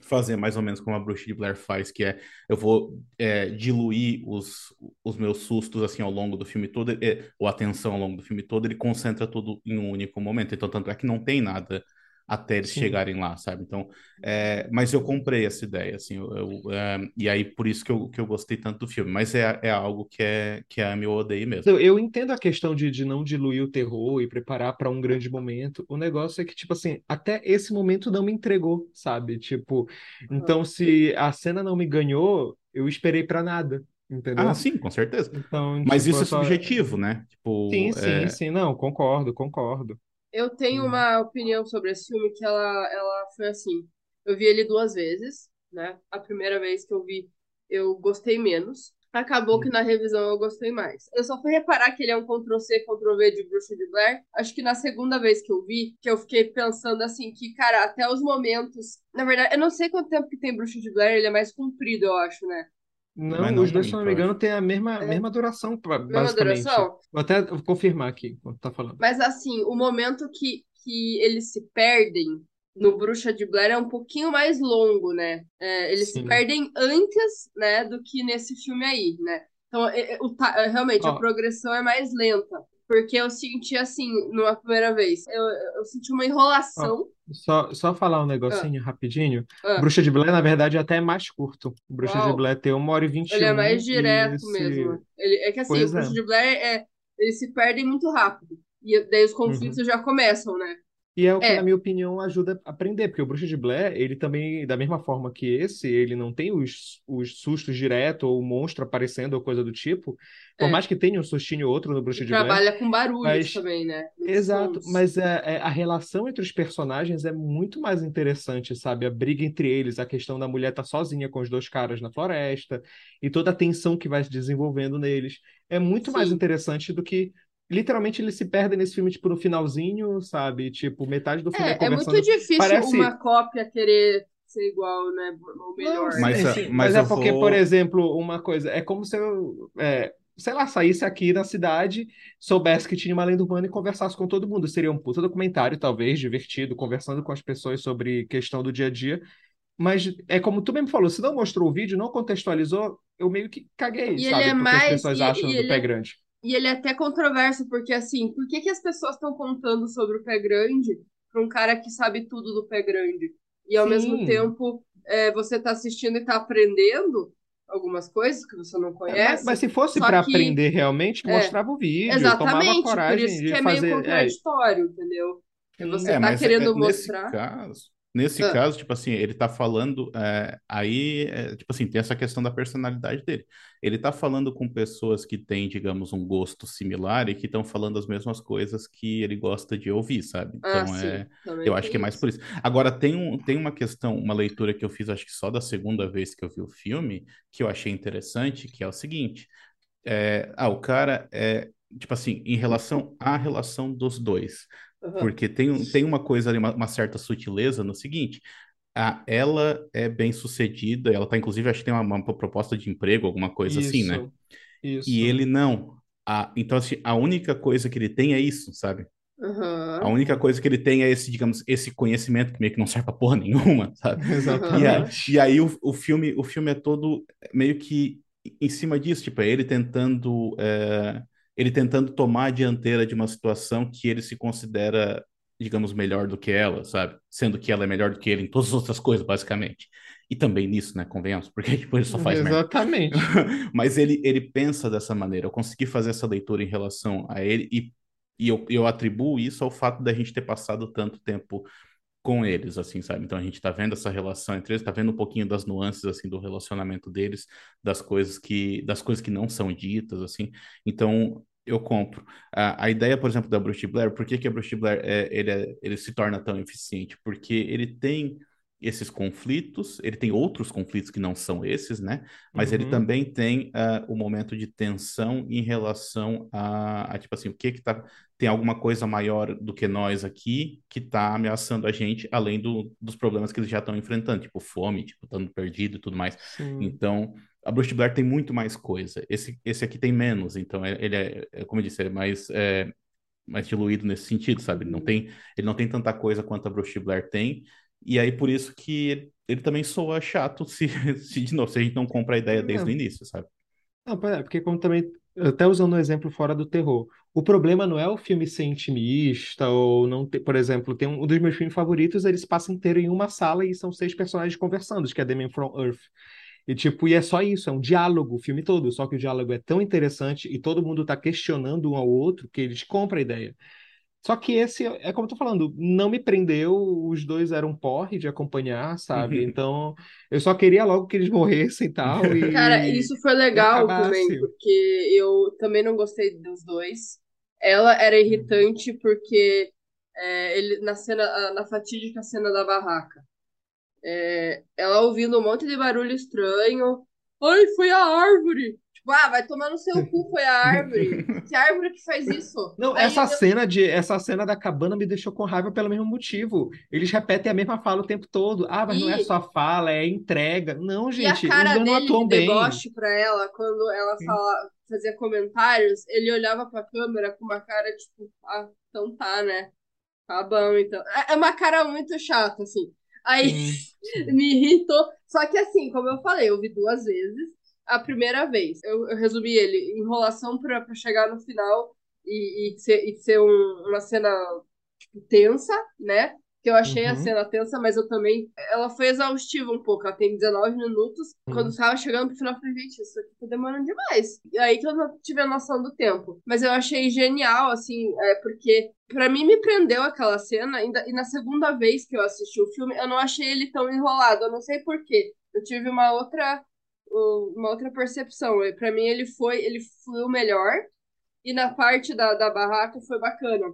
fazer mais ou menos como a Bruxa de Blair faz, que é eu vou é, diluir os, os meus sustos assim ao longo do filme todo, é, ou a tensão ao longo do filme todo, ele concentra tudo em um único momento. Então, tanto é que não tem nada até eles Sim. chegarem lá, sabe? Então, é, mas eu comprei essa ideia, assim, eu, eu, é, e aí por isso que eu, que eu gostei tanto do filme. Mas é, é algo que é que é ame ou odeie mesmo. Eu, eu entendo a questão de, de não diluir o terror e preparar para um grande momento. O negócio é que, tipo assim, até esse momento não me entregou, sabe? Tipo, então se a cena não me ganhou, eu esperei para nada, entendeu? Ah, sim, com certeza. Então, Mas tipo, isso eu é só- subjetivo, né? Tipo, Sim, sim, é, sim, não, concordo, concordo. Eu tenho Hum. uma opinião sobre esse filme que ela, ela foi assim. Eu vi ele duas vezes, né? A primeira vez que eu vi, eu gostei menos. Acabou que na revisão eu gostei mais. Eu só fui reparar que ele é um Ctrl-C, Ctrl-V de Bruxa de Blair. Acho que na segunda vez que eu vi, que eu fiquei pensando assim, que, cara, até os momentos. Na verdade, eu não sei quanto tempo que tem Bruxa de Blair, ele é mais comprido, eu acho, né? Não, Mas não os dois, se não me engano, têm a mesma, É. mesma duração, pra- Mesma basicamente. duração? Vou até confirmar aqui enquanto tá falando. Mas assim, o momento que, que eles se perdem no Bruxa de Blair é um pouquinho mais longo, né? É, eles se Sim. perdem antes, né, do que nesse filme aí, né? Então, é- é- o é, realmente, a progressão é mais lenta. Porque eu senti assim, numa primeira vez, eu, eu senti uma enrolação. Só, só falar um negocinho rapidinho. Ah. Bruxa de Blair, na verdade, até é mais curto. Bruxa de Uau. Blair tem uma hora e vinte e Ele é mais direto esse- mesmo. Ele, é que assim, Pois o Bruxa é. de Blair é. Eles se perdem muito rápido. E daí os conflitos já começam, né? E é o que, É. na minha opinião, ajuda a aprender, porque o Bruxa de Blair, ele também, da mesma forma que esse, ele não tem os, os sustos direto ou o monstro aparecendo ou coisa do tipo. Por É. mais que tenha um sustinho ou outro no Bruxa de Blair. Trabalha com barulhos mas- também, né? Muitos Exato, sons. mas é, é, a relação entre os personagens é muito mais interessante, sabe? A briga entre eles, a questão da mulher estar sozinha com os dois caras na floresta e toda a tensão que vai se desenvolvendo neles é muito mais Sim. interessante do que literalmente eles se perdem nesse filme tipo no finalzinho, sabe? Tipo, metade do filme é É, é muito conversando. difícil Parece- uma cópia querer ser igual, né? Ou melhor. Não, Mas, sim, ah, sim, mas mas é porque, vou- por exemplo, uma coisa, é como se eu, é, sei lá, saísse aqui na cidade, soubesse que tinha uma lenda urbana e conversasse com todo mundo. Seria um puta documentário, talvez, divertido, conversando com as pessoas sobre questão do dia a dia. Mas é como tu mesmo falou, se não mostrou o vídeo, não contextualizou, eu meio que caguei, E ele sabe? é Porque as mais- pessoas e- acham e do ele pé é- grande. E ele é até controverso, porque assim, por que, que as pessoas estão contando sobre o pé grande para um cara que sabe tudo do pé grande? E ao Sim. mesmo tempo é, você tá assistindo e tá aprendendo algumas coisas que você não É, mas, conhece. mas se fosse para aprender realmente, é, mostrava o vídeo, tomava Exatamente, por coragem isso de que é fazer. meio é, contraditório, entendeu? Você É, tá mas querendo é, mostrar. caso, nesse Ah. caso, tipo assim, ele tá falando, é, aí, é, tipo assim, tem essa questão da personalidade dele. Ele tá falando com pessoas que têm, digamos, um gosto similar e que estão falando as mesmas coisas que ele gosta de ouvir, sabe? Ah, Então, sim, é, eu acho que é mais por isso. Agora, tem, um, tem uma questão, uma leitura que eu fiz, acho que só da segunda vez que eu vi o filme, que eu achei interessante, que é o seguinte, é, ah, o cara é, tipo assim, em relação à relação dos dois, Aham. porque tem, tem uma coisa ali, uma, uma certa sutileza no seguinte. A, ela é bem sucedida, ela tá, inclusive, acho que tem uma, uma proposta de emprego, alguma coisa assim, né? Isso. E ele não. A, então, assim, a única coisa que ele tem é isso, sabe? A Aham. única coisa que ele tem é esse, digamos, esse conhecimento que meio que não serve pra porra nenhuma, sabe? E, Exatamente. aí, e aí o, o filme, o filme é todo meio que em cima disso, tipo, é ele tentando, é, ele tentando tomar a dianteira de uma situação que ele se considera, digamos, melhor do que ela, sabe? Sendo que ela é melhor do que ele em todas as outras coisas, basicamente. E também nisso, né? Convenhamos, porque tipo, ele só faz merda. Exatamente. Mas ele, ele pensa dessa maneira. Eu consegui fazer essa leitura em relação a ele e, e eu, eu atribuo isso ao fato da gente ter passado tanto tempo com eles, assim, sabe? Então a gente tá vendo essa relação entre eles, tá vendo um pouquinho das nuances, assim, do relacionamento deles, das coisas que, das coisas que não são ditas, assim. Então eu compro. A, a ideia, por exemplo, da Bruce Blair, por que que a Bruce Blair é, ele, é, ele se torna tão eficiente? Porque ele tem esses conflitos, ele tem outros conflitos que não são esses, né? Mas ele Uhum. também tem ah, o momento de tensão em relação a, a, tipo assim, o que que tá tem alguma coisa maior do que nós aqui que está ameaçando a gente, além do, dos problemas que eles já estão enfrentando, tipo fome, tipo estando perdido e tudo mais. Sim. Então, a Bruce Blair tem muito mais coisa. Esse, esse aqui tem menos. Então, é- ele é, é, como eu disse, é mais, é, mais diluído nesse sentido, sabe? Ele não tem, ele não tem tanta coisa quanto a Bruce Blair tem. E aí, por isso que ele, ele também soa chato se, se, de novo, se a gente não compra a ideia desde o Não. início, sabe? Não, é, porque como também, até usando um exemplo fora do terror, o problema não é o filme ser intimista ou não ter, por exemplo, tem um, um dos meus filmes favoritos, eles passam inteiro em uma sala e são seis personagens conversando, que é The Man from Earth. E tipo, e é só isso, é um diálogo o filme todo, só que o diálogo é tão interessante e todo mundo tá questionando um ao outro que eles compram a ideia. Só que esse, é como eu tô falando, não me prendeu, os dois eram porre de acompanhar, sabe? Então, eu só queria logo que eles morressem e tal, e... Cara, isso foi legal acabasse. também, porque eu também não gostei dos dois. Ela era irritante porque é, ele na cena, na fatídica cena da barraca, é, ela ouvindo um monte de barulho estranho. Ai, foi a árvore! Tipo, ah, vai tomar no seu cu, foi a árvore. Que árvore que faz isso? Não, Aí essa eu- cena de essa cena da cabana me deixou com raiva pelo mesmo motivo. Eles repetem a mesma fala o tempo todo. Ah, mas não é E- só fala, é entrega. Não, E a gente, cara dois não dele atuam de bem. deboche pra ela, quando ela fala, fazia comentários, ele olhava pra câmera com uma cara tipo, ah, então tá, né? Tá bom, então. É é uma cara muito chata, assim. Aí me irritou. Só que assim, como eu falei, eu vi duas vezes. A primeira vez, eu, eu resumi ele, enrolação pra, pra chegar no final e, e ser, e ser um- uma cena tipo, tensa, né? Que eu achei a Uhum. cena tensa, mas eu também. Ela foi exaustiva um pouco. Ela tem 19 minutos. Uhum. Quando tava chegando pro final, eu falei, gente, isso aqui tá demorando demais. E aí que eu não tive a noção do tempo. Mas eu achei genial, assim, é, porque pra mim me prendeu aquela cena. E, e na segunda vez que eu assisti o filme, eu não achei ele tão enrolado. Eu não sei por quê. Eu tive uma outra. Uma outra percepção. Pra mim, ele foi, ele o melhor. E na parte da, da barraca foi bacana.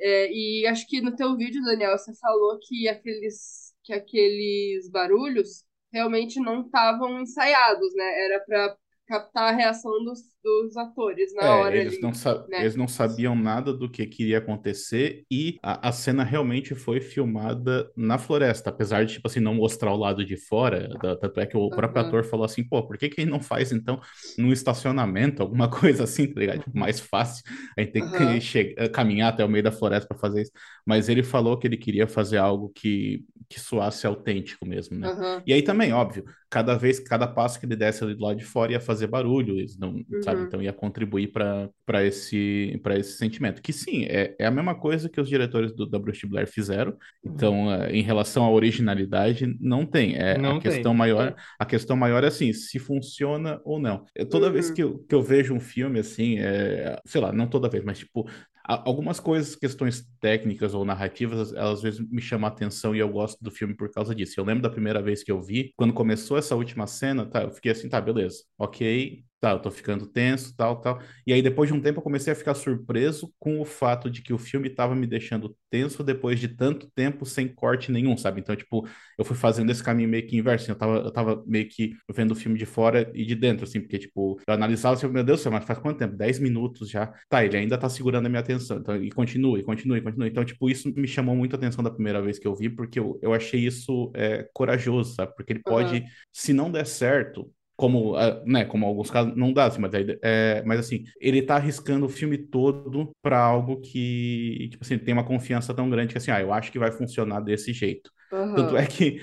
É, e acho que no teu vídeo, Daniel, você falou que aqueles, que aqueles barulhos realmente não estavam ensaiados, né? Era para captar a reação dos, dos atores na É, hora eles ali. não, né? eles não sabiam nada do que queria acontecer e a, a cena realmente foi filmada na floresta, apesar de, tipo assim, não mostrar o lado de fora, da- tanto é que o próprio Aham. ator falou assim, pô, por que que ele não faz, então, num estacionamento, alguma coisa assim, tá ligado? Tipo, mais fácil, a gente tem Aham. que chegar, caminhar até o meio da floresta para fazer isso, mas ele falou que ele queria fazer algo que, que soasse autêntico mesmo, né? Aham. E aí também, óbvio, cada vez, cada passo que ele desse ali do lado de fora ia fazer barulho, eles não, sabe? Uhum. Então ia contribuir para esse para esse sentimento. Que sim, é, é a mesma coisa que os diretores do, da Bruce Blair fizeram. Então, eh, em relação à originalidade, não tem. É, a Não questão tem. maior, a questão maior é assim, se funciona ou não. Eu- toda vez Uhum. que eu, que eu vejo um filme assim, é, sei lá, não toda vez, mas tipo a- Algumas coisas, questões técnicas ou narrativas, elas às vezes me chamam a atenção e eu gosto do filme por causa disso. Eu lembro da primeira vez que eu vi, quando começou essa última cena, tá, eu fiquei assim, tá, beleza, ok, tá, eu tô ficando tenso, tal, tal. E aí depois de um tempo eu comecei a ficar surpreso com o fato de que o filme tava me deixando tenso depois de tanto tempo sem corte nenhum, sabe? Então, tipo, eu fui fazendo esse caminho meio que inverso, assim, eu tava, eu tava meio que vendo o filme de fora e de dentro, assim, porque, tipo, eu analisava assim, meu Deus do céu, mas faz quanto tempo? 10 minutos já. Tá, ele ainda tá segurando a minha atenção, então, e continua, e continua, e continua. Então, tipo, isso me chamou muito a atenção da primeira vez que eu vi, porque eu, eu achei isso é, corajoso, sabe? Porque ele pode, Aham. se não der certo, como, ah, né, como alguns casos não dá, assim, mas, aí, é, mas assim, ele tá arriscando o filme todo para algo que, tipo assim, tem uma confiança tão grande que assim, ah, eu acho que vai funcionar desse jeito. Tanto Aham. é que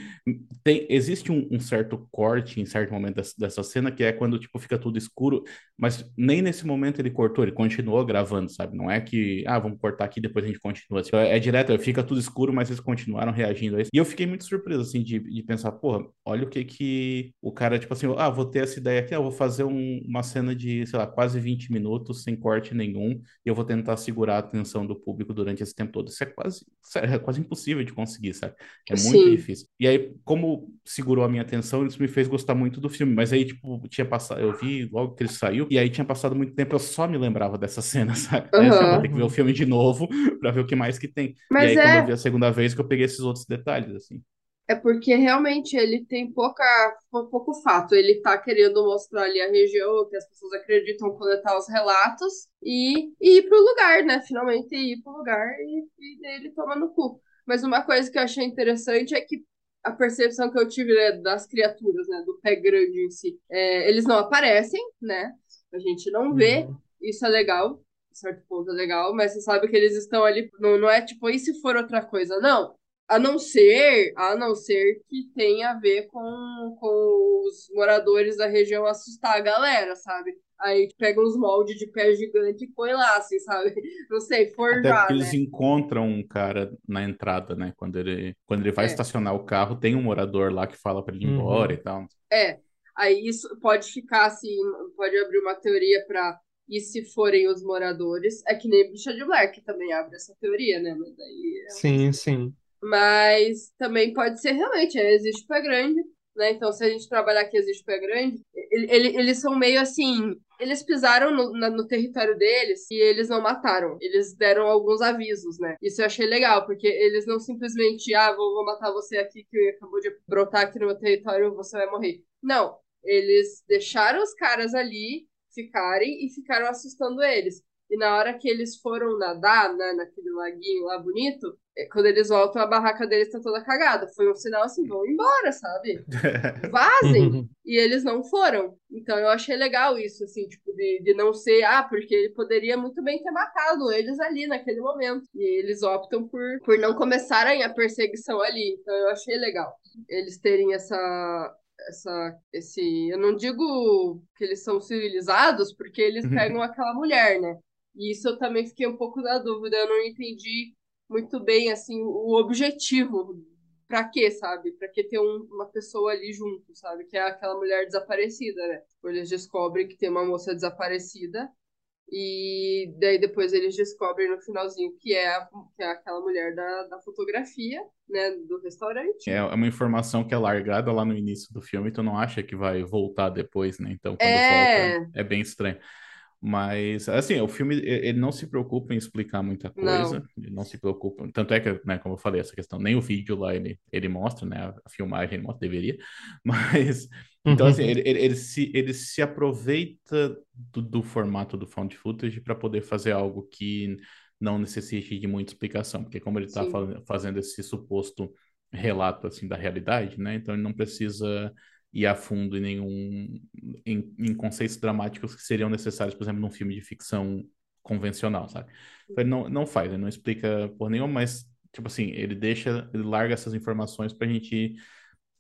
tem, existe um, um certo corte em certo momento dessa, dessa cena que é quando, tipo, fica tudo escuro, mas nem nesse momento ele cortou, ele continuou gravando, sabe? Não é que, ah, vamos cortar aqui depois a gente continua. Assim, é, é direto, fica tudo escuro, mas eles continuaram reagindo a isso. E eu fiquei muito surpreso, assim, de, de pensar, porra, olha o que que o cara, tipo assim, ah, vou ter essa ideia aqui, ah, eu vou fazer um- uma cena de, sei lá, quase 20 minutos, sem corte nenhum, e eu vou tentar segurar a atenção do público durante esse tempo todo. Isso é quase, sério, é quase impossível de conseguir, sabe? É muito Sim. difícil. E aí, como segurou a minha atenção, isso me fez gostar muito do filme. Mas aí, tipo, tinha passado, eu vi logo que ele saiu, e aí tinha passado muito tempo, eu só me lembrava dessa cena, sabe? Assim, eu vou ter que ver o filme de novo pra ver o que mais que tem. E Mas aí, quando eu é, vi a segunda vez, que eu peguei esses outros detalhes, assim. é porque realmente ele tem pouca, pou- pouco fato. Ele tá querendo mostrar ali a região que as pessoas acreditam coletar os relatos e, e ir pro lugar, né? Finalmente ir pro lugar e, e ele toma no cu. Mas uma coisa que eu achei interessante é que a percepção que eu tive, né, das criaturas, né, do pé grande em si, é, eles não aparecem, né? A gente não vê. Uhum. Isso é legal, certo ponto é legal, mas você sabe que eles estão ali, não, não é tipo, e se for outra coisa? Não. A não ser, a não ser que tenha a ver com, com os moradores da região assustar a galera, sabe? Aí pega uns moldes de pé gigante e põe lá, assim, sabe? Não sei, Até forjar, porque eles né? encontram um cara na entrada, né? Quando ele, quando ele vai É. estacionar o carro, tem um morador lá que fala pra ele ir Uhum. embora e tal. É, aí isso pode ficar assim, pode abrir uma teoria pra e se forem os moradores, é que nem Bruxa de Blair, que também abre essa teoria, né? Mas aí é Sim, sim. Mas também pode ser realmente, é, existe pé grande, né? Então, se a gente trabalhar que existe pé grande, ele- ele- eles são meio assim. Eles pisaram no, na- no território deles e eles não mataram. Eles deram alguns avisos, né? Isso eu achei legal, porque eles não simplesmente, ah, vou, vou matar você aqui que acabou de brotar aqui no meu território, você vai morrer. Não. Eles deixaram os caras ali ficarem e ficaram assustando eles. E na hora que eles foram nadar, né, naquele laguinho lá bonito, é, quando eles voltam, a barraca deles tá toda cagada. Foi um sinal assim, vão embora, sabe? Vazem! Uhum. E eles não foram. Então eu achei legal isso, assim, tipo, de, de não ser, ah, porque ele poderia muito bem ter matado eles ali naquele momento. E eles optam por, por não começarem a perseguição ali. Então eu achei legal eles terem essa. Essa, esse, eu não digo que eles são civilizados, porque eles pegam aquela mulher, né? E isso eu também fiquei um pouco na dúvida, eu não entendi muito bem, assim, o objetivo. Pra quê, sabe? Pra que ter um- uma pessoa ali junto, sabe? Que é aquela mulher desaparecida, né? Eles descobrem que tem uma moça desaparecida e daí depois eles descobrem no finalzinho que é, a- que é aquela mulher da, da fotografia, né? Do restaurante. É uma informação que é largada lá no início do filme, tu não acha que vai voltar depois, né? Então, quando É. volta, é bem estranho. Mas, assim, o filme, ele não se preocupa em explicar muita coisa, Não. ele não se preocupa, tanto é que, né, como eu falei, essa questão, nem o vídeo lá ele, ele mostra, né, a, filmagem ele mostra, deveria, mas Então, assim, ele, ele, ele se, ele se aproveita do, do formato do found footage para poder fazer algo que não necessite de muita explicação, porque como ele está fazendo esse suposto relato assim da realidade, né? Então ele não precisa ir a fundo em nenhum em, em conceitos dramáticos que seriam necessários, por exemplo, num filme de ficção convencional, sabe? Ele não, não faz, ele não explica por nenhum, mas tipo assim, ele deixa, ele larga essas informações pra gente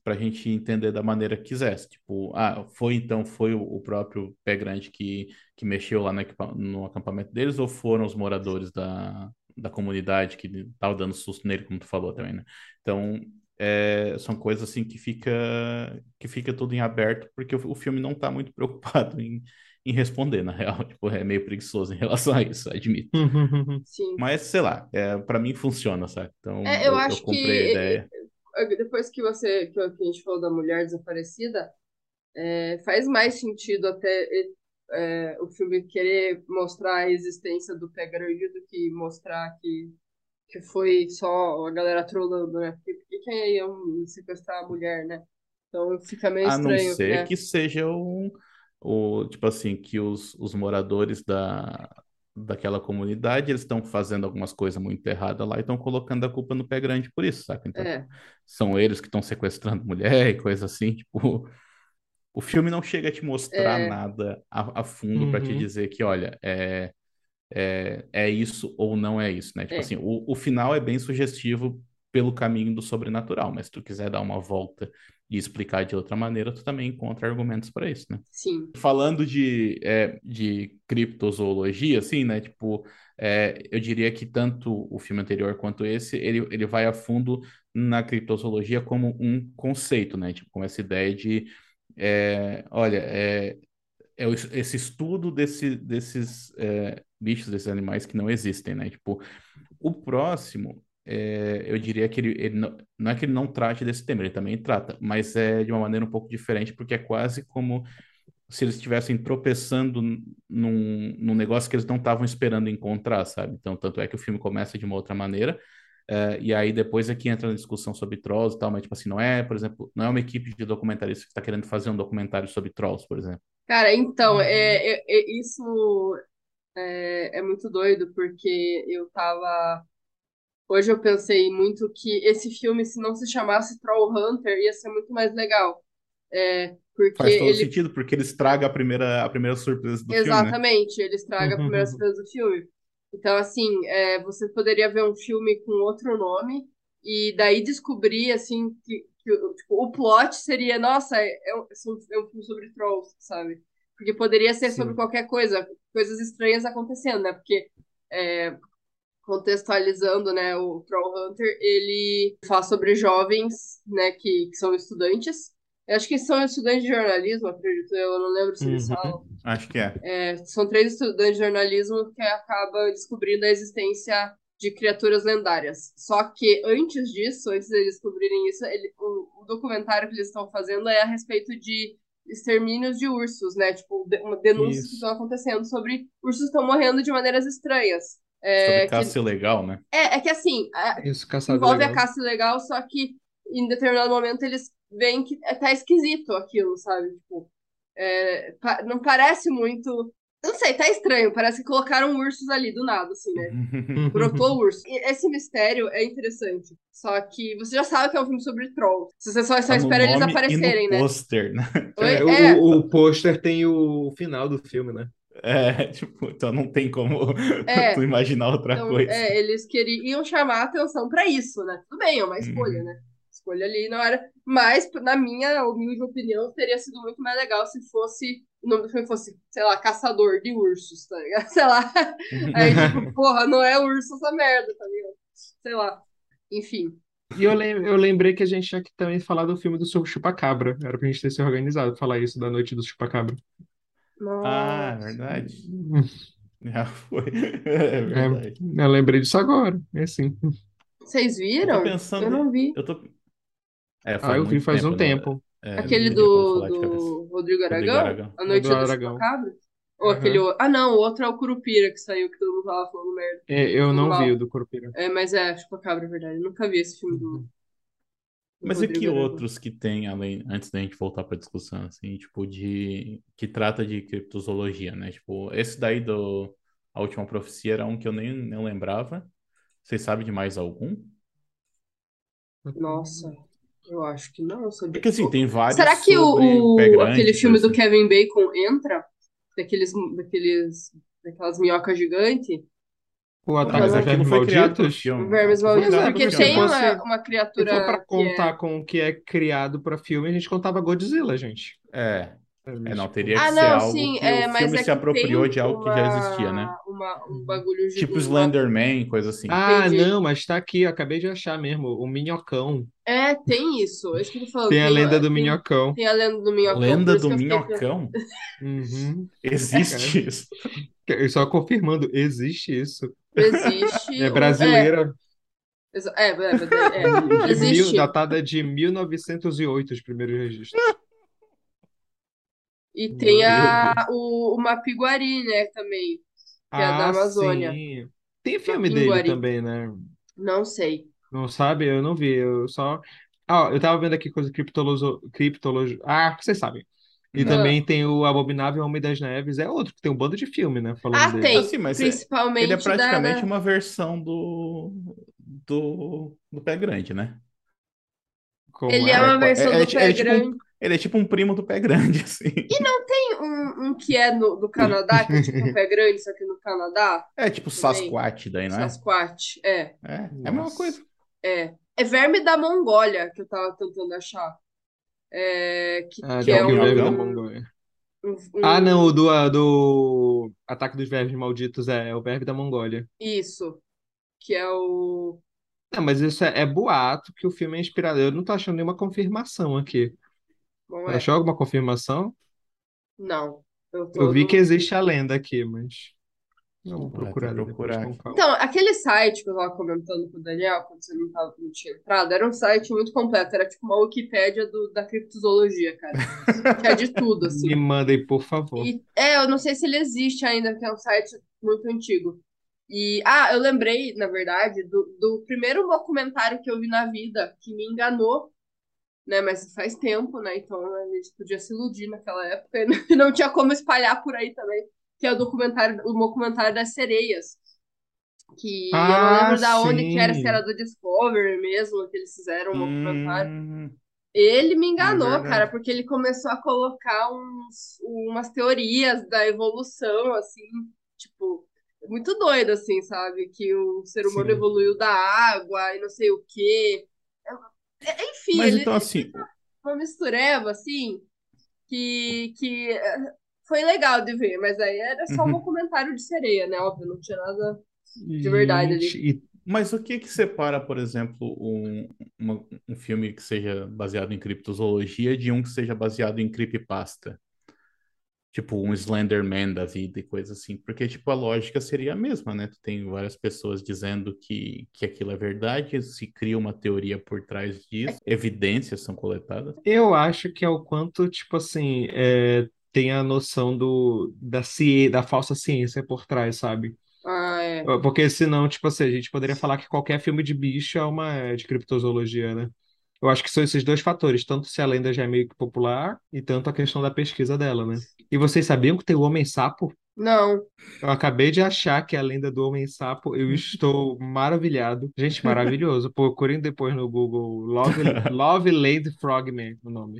pra gente entender da maneira que quisesse. Tipo, ah, foi então foi o, o próprio Pé Grande que, que mexeu lá no, no acampamento deles ou foram os moradores da, da comunidade que estavam dando susto nele, como tu falou também, né? Então, é, são coisas assim que fica que fica tudo em aberto, porque o, o filme não tá muito preocupado em, em responder, na real. Tipo, é meio preguiçoso em relação a isso, admito. Sim. Mas, sei lá, é, para mim funciona, sabe? Então, É, eu eu, acho eu comprei a que ideia. depois que você que a gente falou da mulher desaparecida, é, faz mais sentido até é, o filme querer mostrar a existência do pé grande do que mostrar que, que foi só a galera trolando, né? Porque por que que iam sequestrar a mulher, né? Então fica meio A não estranho, ser né? que seja um, o, tipo assim, que os, os moradores da, daquela comunidade, eles estão fazendo algumas coisas muito erradas lá e estão colocando a culpa no pé grande por isso, saca? Então, É, são eles que estão sequestrando mulher e coisa assim, tipo, o filme não chega a te mostrar É. nada a, a fundo pra te Uhum. dizer que, olha, é, é, é isso ou não é isso, né? Tipo É. assim, o, o final é bem sugestivo pelo caminho do sobrenatural, mas se tu quiser dar uma volta e explicar de outra maneira, tu também encontra argumentos para isso, né? sim. Falando de, é, de criptozoologia, assim, né? Tipo, é, eu diria que tanto o filme anterior quanto esse, ele, ele vai a fundo na criptozoologia como um conceito, né? Tipo, com essa ideia de, é, olha, é, esse estudo desse, desses é, bichos, desses animais que não existem, né? Tipo, o próximo, é, eu diria que ele, ele não, não é que ele não trate desse tema, ele também trata, mas é de uma maneira um pouco diferente, porque é quase como se eles estivessem tropeçando num, num negócio que eles não estavam esperando encontrar, sabe? Então, tanto é que o filme começa de uma outra maneira, é, e aí depois é que entra na discussão sobre trolls e tal, mas tipo assim, não é, por exemplo, não é uma equipe de documentaristas que está querendo fazer um documentário sobre trolls, por exemplo. Cara, então, é, é- é- isso é, é muito doido, porque eu tava. Hoje eu pensei muito que esse filme, se não se chamasse Troll Hunter, ia ser muito mais legal. É, porque Faz todo ele. sentido, porque ele estraga a primeira, a primeira surpresa do filme, né? Exatamente, ele estraga a primeira surpresa do filme. Então, assim, é, você poderia ver um filme com outro nome e daí descobrir, assim, que, que o- tipo, o plot seria, nossa, é, é um, é um filme sobre trolls, sabe? Porque poderia ser sobre Sim. qualquer coisa, coisas estranhas acontecendo, né? Porque, é, contextualizando, né, o Troll Hunter, ele fala sobre jovens, né, que, que são estudantes. Eu acho que são estudantes de jornalismo, acredito eu, eu não lembro se eles Uhum. falam. Acho que é. É, são três estudantes de jornalismo que acabam descobrindo a existência de criaturas lendárias. Só que antes disso, antes de eles descobrirem isso, ele- o, o documentário que eles estão fazendo é a respeito de extermínios de ursos, né? Tipo, de- uma denúncias que Isso. estão acontecendo sobre ursos que estão morrendo de maneiras estranhas. É, Sobre que- caça ilegal, né? é, é que assim, a- Isso, envolve a legal. caça ilegal, só que em determinado momento eles veem que é- tá esquisito aquilo, sabe? Tipo, é, pa- não parece muito. Não sei, tá estranho. Parece que colocaram ursos ali do nada, assim, né? Brotou urso. E esse mistério é interessante. Só que você já sabe que é um filme sobre trolls. Você só, só Tá espera eles aparecerem, e no né? pôster, né? Oi? É, o, É, o, o pôster tem o final do filme, né? É, tipo, então não tem como É. tu imaginar outra então, coisa. é, eles queriam chamar a atenção pra isso, né? Tudo bem, é uma escolha, Uhum. né? Escolha ali na hora. Mas, na minha humilde opinião, teria sido muito mais legal se fosse. O nome do filme fosse, sei lá, Caçador de Ursos, tá ligado? Sei lá. Aí, tipo, porra, não é urso essa merda, tá ligado? Sei lá. Enfim. E eu, lem eu lembrei que a gente tinha que também falar do filme do seu Chupacabra. Era pra gente ter se organizado, falar isso da noite do Chupacabra. Ah, é Nossa. verdade. Já foi. É verdade. É, eu lembrei disso agora. É assim. Vocês Eu viram? tô pensando. Eu não vi. Eu tô. É, Ah, eu vi faz um eu não- tempo. é, Aquele do, do Rodrigo Aragão? Aragão. A Noite Do. Chupacabra? Ou Aham. aquele outro? Ah, não, o outro é o Curupira que saiu, que todo mundo tava falando merda. É, eu não Mal. vi o do Curupira. É, mas é, Chupacabra, é verdade. Eu nunca vi esse filme do. Mas e que Rodrigo Aragão. outros que tem, além, antes da gente voltar pra discussão, assim, tipo, de, que trata de criptozoologia, né? Tipo, esse daí do A Última Profecia era um que eu nem, nem lembrava. Vocês sabem de mais algum? Nossa, eu acho que não, sabia? Porque, assim, tem vários Será que o, grande, aquele filme do assim. Kevin Bacon entra? Daqueles, daqueles, daquelas minhocas gigantes? O Ataque dos aquilo Vermes foi criado pro Malditos? Vermes malditos. é, Porque tem se uma, uma Se criatura for pra é- contar com o que é criado pra filme, a gente contava Godzilla, gente. É, é, não, teria que Ah, ser não, algo sim, que é, o mas filme é se que apropriou de algo que já existia, né? uma, um bagulho Tipo. Slenderman, coisa assim. Ah, Entendi. não, mas tá aqui, acabei de achar mesmo, o Minhocão. É, tem isso. É isso que eu tô falando. Tem a lenda do tem- Minhocão. Tem a lenda do minhocão. Lenda isso do que Minhocão? Uhum. Existe isso. Eu Só confirmando, existe isso. Existe. É brasileira, É, exa- é, é, é, é, de mil, existe. datada de 1908, os primeiros registros. E tem a, o, o Mapiguari, né, também. Que é da Ah, Amazônia. sim. Tem filme dele também, né? Não sei. Não sabe? Eu não vi, eu só... Ah, eu tava vendo aqui coisa criptologia... criptologia... Ah, vocês sabem. E Não. também tem o Abominável Homem das Neves, é outro, que tem um bando de filme, né? Falando Ah, dele. tem. Ah, sim, mas é- Principalmente Ele é praticamente da- uma versão do, do, do Pé Grande, né? Como Ele é uma versão é- do é Pé tipo Grande. Ele é tipo um primo do Pé Grande, assim. Tem um, um que é no, do Canadá, que é tipo um pé grande, só que no Canadá. É tipo Também. Sasquatch daí, não é? Sasquatch. É, É, é a mesma coisa. é. É verme da Mongólia que eu tava tentando achar. É, que, Ah, que é um, Verme da? Mongólia. um- Ah, um- não, o do, a- do Ataque dos Vermes Malditos é, é o Verme da Mongólia. Isso. Que é o. Não, mas isso é, é boato que o filme é inspirado. Eu não tô achando nenhuma confirmação aqui. Não é? Achou alguma confirmação? Não. Eu, tô Eu vi no- que existe a lenda aqui, mas. Não, vou procurar depois procurar com aqui. calma. Então, aquele site que eu tava comentando com o Daniel, quando você não, tava, não tinha entrado, era um site muito completo. Era tipo uma Wikipédia do, da criptozoologia, cara. Tinha de tudo, assim. Me mandem, por favor. E, é, eu não sei se ele existe ainda, porque é um site muito antigo. E, ah, eu lembrei, na verdade, do, do primeiro documentário que eu vi na vida, que me enganou, né? Mas faz tempo, né? Então a gente podia se iludir naquela época e não tinha como espalhar por aí também, que é o documentário, o documentário das sereias. Que eu não Ah, lembro da onde que era, sim. se era do Discovery mesmo, que eles fizeram um documentário. Hum, Ele me enganou, verdade. cara, porque ele começou a colocar uns, umas teorias da evolução, assim, tipo, muito doido, assim, sabe? Que o ser humano Sim. evoluiu da água e não sei o quê. É- Enfim, Mas ele então, assim, uma mistureba, assim, que, que eh, foi legal de ver, mas aí era só um Uhum. documentário de sereia, né? Óbvio, não tinha nada de verdade ali. E mas o que que separa, por exemplo, um, uma- um filme que seja baseado em criptozoologia de um que seja baseado em creepypasta? Tipo, um Slenderman da vida e coisa assim. Porque, tipo, a lógica seria a mesma, né? Tu tem várias pessoas dizendo que, que aquilo é verdade, se cria uma teoria por trás disso, evidências são coletadas. eu acho que é o quanto, tipo assim, é, tem a noção do, da, ci, da falsa ciência por trás, sabe? Ah, é. Porque senão, tipo assim, a gente poderia falar que qualquer filme de bicho é uma é de criptozoologia, né? Eu acho que são esses dois fatores, tanto se a lenda já é meio que popular e tanto a questão da pesquisa dela, né? E vocês sabiam que tem o Homem-Sapo? Não. Eu acabei de achar que é a lenda do Homem-Sapo, eu estou maravilhado. Gente, maravilhoso. Procurem depois no Google Love, Love Lady Frogman, o nome.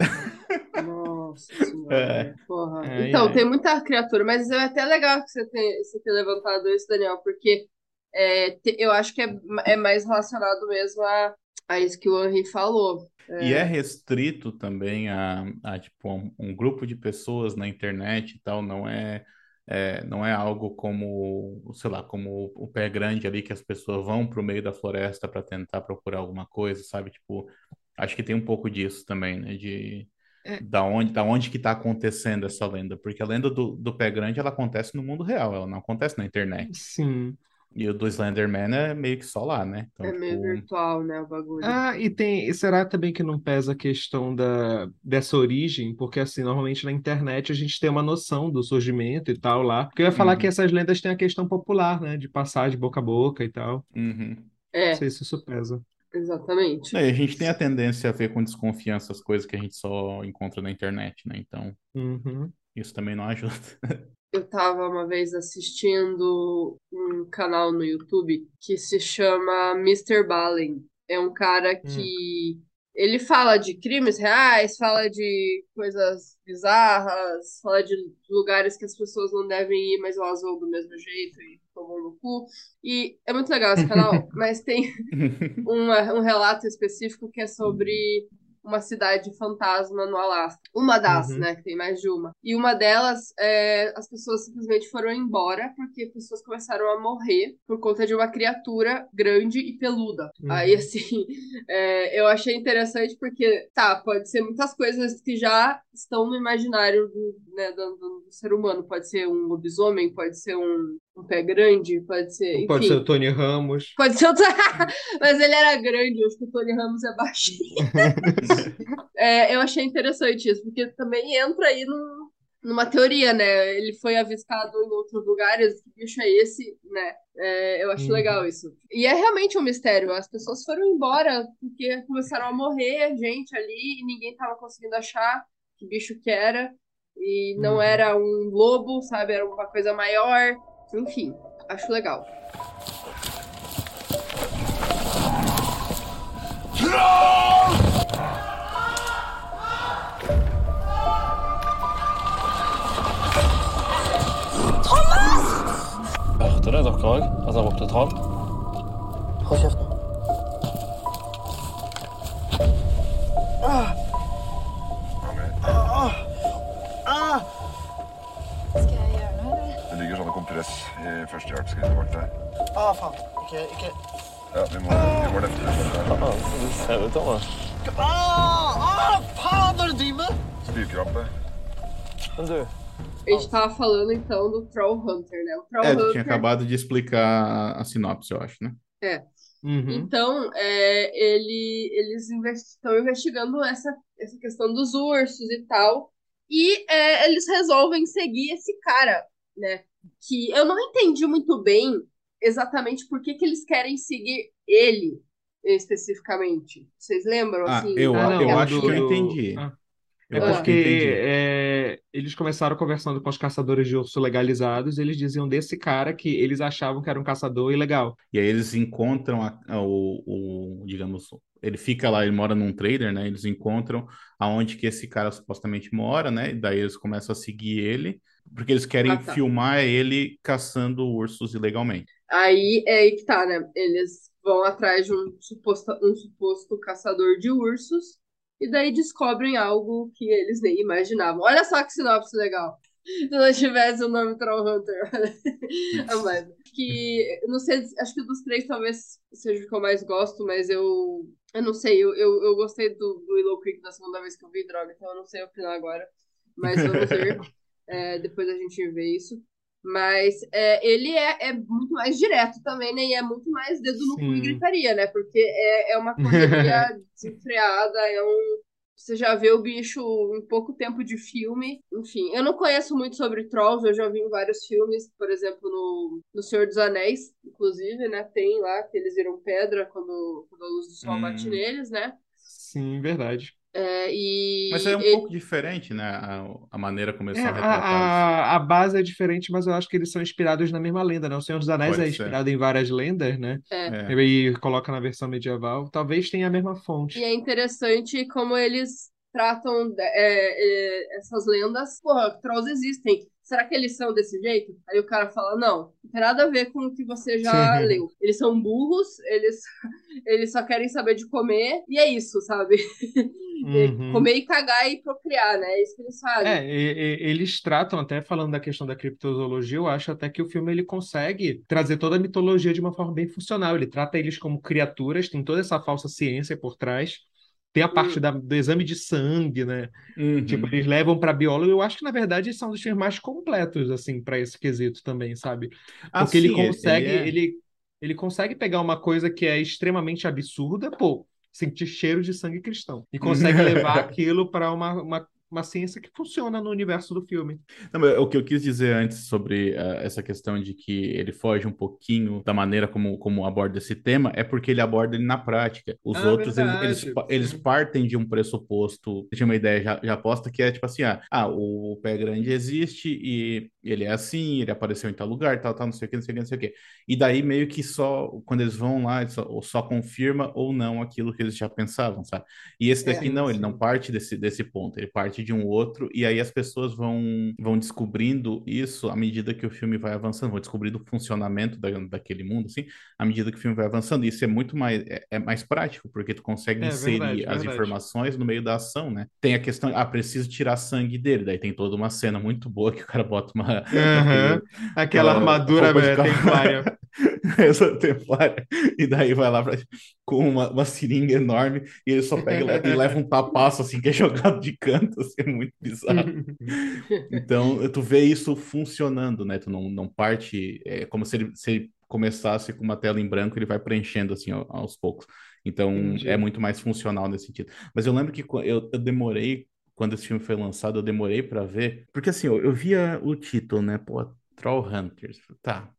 Nossa É. porra. Ai, Então, ai. tem muita criatura, mas é até legal que você tenha, você ter levantado isso, Daniel, porque é, te- eu acho que é, é mais relacionado mesmo a, a isso que o Henry falou. E é restrito também a, a, tipo, um, um grupo de pessoas na internet e tal, não é, é, não é algo como, sei lá, como o pé grande ali que as pessoas vão pro meio da floresta para tentar procurar alguma coisa, sabe? Tipo, acho que tem um pouco disso também, né? De É. da onde, da onde que tá acontecendo essa lenda, porque a lenda do, do pé grande ela acontece no mundo real, ela não acontece na internet. Sim. E o do Slenderman é meio que só lá, né? Então, É meio tipo, virtual, né, o bagulho. Ah, e tem. e Será também que não pesa a questão da, dessa origem? Porque, assim, normalmente na internet a gente tem uma noção do surgimento e tal lá. Porque eu ia falar Uhum. que essas lendas têm a questão popular, né? De passar de boca a boca e tal. uhum. Não É, sei se isso pesa. Exatamente. É, a gente tem a tendência a ver com desconfiança as coisas que a gente só encontra na internet, né? Então, Uhum. isso também não ajuda. Eu tava uma vez assistindo um canal no YouTube que se chama Mr. Ballen. É um cara que ele fala de crimes reais, fala de coisas bizarras, fala de lugares que as pessoas não devem ir, mas elas vão do mesmo jeito e tomam no cu. E é muito legal esse canal, mas tem uma- um relato específico que é sobre uma cidade fantasma no Alasca. Uma das, Uhum. né? Que tem mais de uma. E uma delas, é, as pessoas simplesmente foram embora porque pessoas começaram a morrer por conta de uma criatura grande e peluda. Uhum. Aí, assim, é, eu achei interessante porque, tá, pode ser muitas coisas que já estão no imaginário do, né, do, do ser humano. Pode ser um lobisomem, pode ser um, um pé grande, pode ser. Enfim. Pode ser o Tony Ramos. Pode ser outro... Mas ele era grande, eu acho que o Tony Ramos é baixinho. É, eu achei interessante isso, porque também entra aí num- numa teoria, né? Ele foi avistado em outros lugares, que bicho é esse, né? É, eu acho Uhum. legal isso. E é realmente um mistério. As pessoas foram embora porque começaram a morrer gente ali e ninguém tava conseguindo achar que bicho que era. E não Uhum. era um lobo, sabe? Era uma coisa maior. Enfim, acho legal. Hørte det dere òg? At han ropte troll? Hold kjeft nå. Førstehjelpskrittet bak der. Ah, faen. Ikke, ikke Ja, vi må, vi må på det. Ja, det ser ut som det. ah, ah, Faen, hva er det du driver med? Spydkrampe. Men du, A gente tava falando então do Troll Hunter, né? O Troll É, Hunter. tinha acabado de explicar a sinopse, eu acho, né? Uhum. Então, é, ele, eles estão investigando essa, essa questão dos ursos e tal. E é, eles resolvem seguir esse cara, né? Que eu não entendi muito bem exatamente por que, que eles querem seguir ele especificamente. Vocês lembram? Ah, assim, eu, Ah, não, eu o acho do- que eu do- entendi. Ah. Eu É eu porque entendi. é, eles começaram conversando com os caçadores de urso legalizados, eles diziam desse cara que eles achavam que era um caçador ilegal. E aí eles encontram a- a- o, o, digamos, ele fica lá, ele mora num trader, né? Eles encontram aonde que esse cara supostamente mora, né? E daí eles começam a seguir ele, porque eles querem Ah, tá. filmar ele caçando ursos ilegalmente. Aí é aí que tá, né? Eles vão atrás de um suposto, um suposto caçador de ursos e daí descobrem algo que eles nem imaginavam. Olha só que sinopse legal. Se não tivesse o nome Trollhunter. Ah, mas que não sei, acho que dos três talvez seja o que eu mais gosto, mas eu eu não sei, eu, eu, eu gostei do, do Willow Creek da segunda vez que eu vi droga, então eu não sei opinar agora. Mas vamos ver. É, depois a gente vê isso. Mas é, ele é, é muito mais direto também, né? E é muito mais dedo no cu e gritaria, né? Porque é, é uma correria desenfreada, é um. Você já vê o bicho em pouco tempo de filme. Enfim, eu não conheço muito sobre Trolls, eu já vi em vários filmes, por exemplo, no, no Senhor dos Anéis, inclusive, né? Tem lá que eles viram pedra quando, quando a luz do sol Hum. bate neles, né? Sim, verdade. É, e Mas é um ele- pouco diferente, né? A, a maneira como eles É, são retratados. a, a, a base é diferente, mas eu acho que eles são inspirados na mesma lenda, né? O Senhor dos Anéis Pode é ser. inspirado em várias lendas, né? É. E coloca na versão medieval. Talvez tenha a mesma fonte. E é interessante como eles tratam é, é, essas lendas. Porra, trolls existem. Será que eles são desse jeito? Aí o cara fala, não, não tem nada a ver com o que você já Sim. leu. Eles são burros, eles, eles só querem saber de comer, e é isso, sabe? Uhum. Comer e cagar e procriar, né? É isso que eles fazem. É, e- e- eles tratam, até falando da questão da criptozoologia, eu acho até que o filme ele consegue trazer toda a mitologia de uma forma bem funcional. Ele trata eles como criaturas, tem toda essa falsa ciência por trás. Tem a parte Hum. da- do exame de sangue, né? Uhum. Tipo, eles levam para biólogo. Eu acho que, na verdade, são dos filmes mais completos, assim, para esse quesito também, sabe? Ah, Porque sim, ele- consegue, ele é- ele, ele consegue pegar uma coisa que é extremamente absurda, pô, sentir cheiro de sangue cristão. E consegue levar aquilo para uma, uma, uma ciência que funciona no universo do filme. Não, o que eu quis dizer antes sobre uh, essa questão de que ele foge um pouquinho da maneira como, como aborda esse tema é porque ele aborda ele na prática. Os Ah, outros, eles, eles, eles partem de um pressuposto, de uma ideia já, já posta que é tipo assim, ah, ah, o pé grande existe e ele é assim, ele apareceu em tal lugar, tal, tal, não sei o que, não sei o que, não sei o que. E daí meio que só, quando eles vão lá, só, ou só confirma ou não aquilo que eles já pensavam, sabe? E esse daqui Sim, não, ele não parte desse, desse ponto, ele parte de um outro, e aí as pessoas vão, vão descobrindo isso à medida que o filme vai avançando, vão descobrindo o funcionamento da, daquele mundo, assim, à medida que o filme vai avançando. Isso é muito mais, é, é mais prático, porque tu consegue É, inserir verdade, as verdade. informações no meio da ação, né? Tem a questão, ah, preciso tirar sangue dele, daí tem toda uma cena muito boa que o cara bota uma... Aham. Aquela uma armadura cavalo. templária. Essa templária. E daí vai lá pra- com uma, uma seringa enorme e ele só pega e le- e leva um tapaço assim que é jogado de canto, assim, é muito bizarro. Então, tu vê isso funcionando, né? Tu não, não parte, é como se ele, se ele começasse com uma tela em branco, ele vai preenchendo assim ao- aos poucos. Então, Entendi. é muito mais funcional nesse sentido. Mas eu lembro que qu- eu, eu demorei, quando esse filme foi lançado, eu demorei pra ver, porque assim, eu, eu via o título, né? Pô, Troll Hunters. Tá.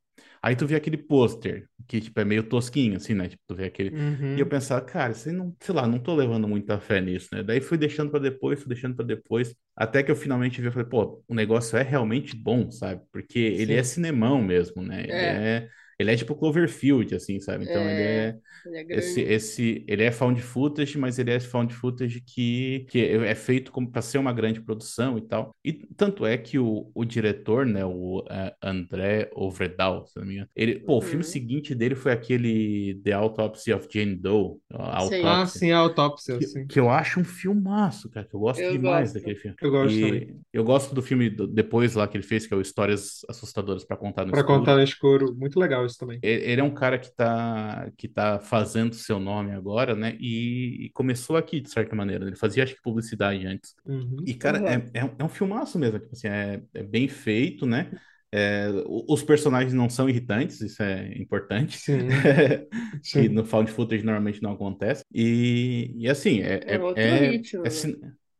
Aí tu vê aquele pôster, que tipo, é meio tosquinho, assim, né? Tipo, tu vê aquele. Uhum. E eu pensava, cara, você não, sei lá, não tô levando muita fé nisso, né? Daí fui deixando pra depois, fui deixando pra depois, até que eu finalmente vi, eu falei, pô, o negócio é realmente bom, sabe? Porque ele é Sim. cinemão mesmo, né? Ele É. é, ele é tipo Cloverfield, assim, sabe? Então ele é Ele é grande. esse, esse, ele é found footage, mas ele é found footage que, que é é feito como para ser uma grande produção e tal. E tanto é que o, o diretor, né, o eh, André Overdahl, se não me engano, ele, pô, o filme Uhum. seguinte dele foi aquele The Autopsy of Jane Doe, a Sim. Ah, sim, a autópsia, Que, sim. que eu acho um filmaço, cara, que eu gosto Eu demais gosto. daquele filme. Eu gosto E também. eu gosto do filme do- depois lá que ele fez, que é o Histórias Assustadoras para Contar no Pra Escuro. contar no escuro, muito legal isso também. Ele é um cara que tá, que tá fazendo seu nome agora, né? E, e começou aqui, de certa maneira. Ele fazia, acho que, publicidade antes. Uhum. E, cara, Uhum. é, é, um- é um filmaço mesmo. Tipo assim, é, é bem feito, né? É, os personagens não são irritantes, isso é importante. Sim, que no found footage normalmente não acontece. E, e assim, é, É é, outro é, ritmo, é, né?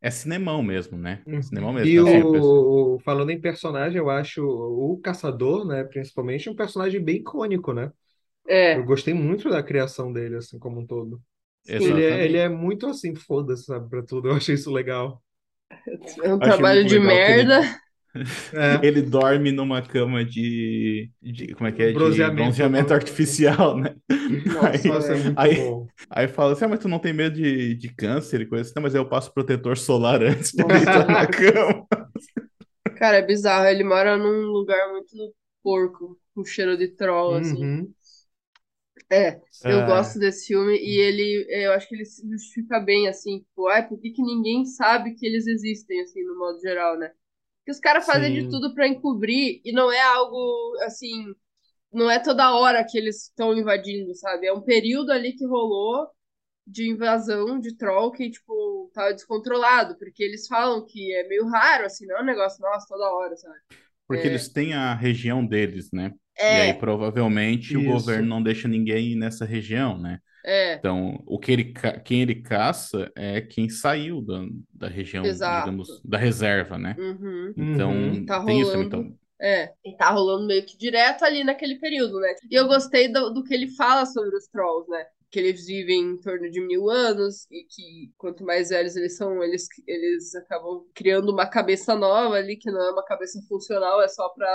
É cinemão mesmo, né? Uhum. Cinemão mesmo. E pessoa- o, falando em personagem, eu acho o Caçador, né, principalmente, um personagem bem icônico, né? É, Eu gostei muito da criação dele, assim, como um todo. Ele é, Exatamente. ele é muito assim, foda-se, sabe, pra tudo. Eu achei isso legal. É um Achei trabalho de legal que ele- merda. É, Ele dorme numa cama de, de como é que é? De Bronzeamento. bronzeamento artificial, né? Nossa, nossa, é Aí- bom. Aí fala assim, ah, mas tu não tem medo de, de câncer e coisa assim? Não, mas eu passo protetor solar antes de deitar na cama. Cara, é bizarro. Ele mora num lugar muito porco, com cheiro de troll, assim. Uhum. É, eu É. gosto desse filme e ele, eu acho que ele se justifica bem, assim, tipo, ai, por que que ninguém sabe que eles existem, assim, no modo geral, né? Porque os caras fazem de tudo pra encobrir e não é algo, assim, não é toda hora que eles estão invadindo, sabe? É um período ali que rolou de invasão de troll que, tipo, tava descontrolado, porque eles falam que é meio raro, assim, não é um negócio, nossa, toda hora, sabe? Porque É. eles têm a região deles, né? E aí É, provavelmente o Isso. governo não deixa ninguém ir nessa região, né? É, Então, o que ele, quem ele caça é quem saiu da, da região, Exato. digamos, da reserva, né? uhum. Então, Uhum. Tá tem isso também. rolando. Então, É, e tá rolando meio que direto ali naquele período, né? E eu gostei do, do que ele fala sobre os trolls, né? Que eles vivem em torno de mil anos e que quanto mais velhos eles são, eles, eles acabam criando uma cabeça nova ali, que não é uma cabeça funcional, é só pra,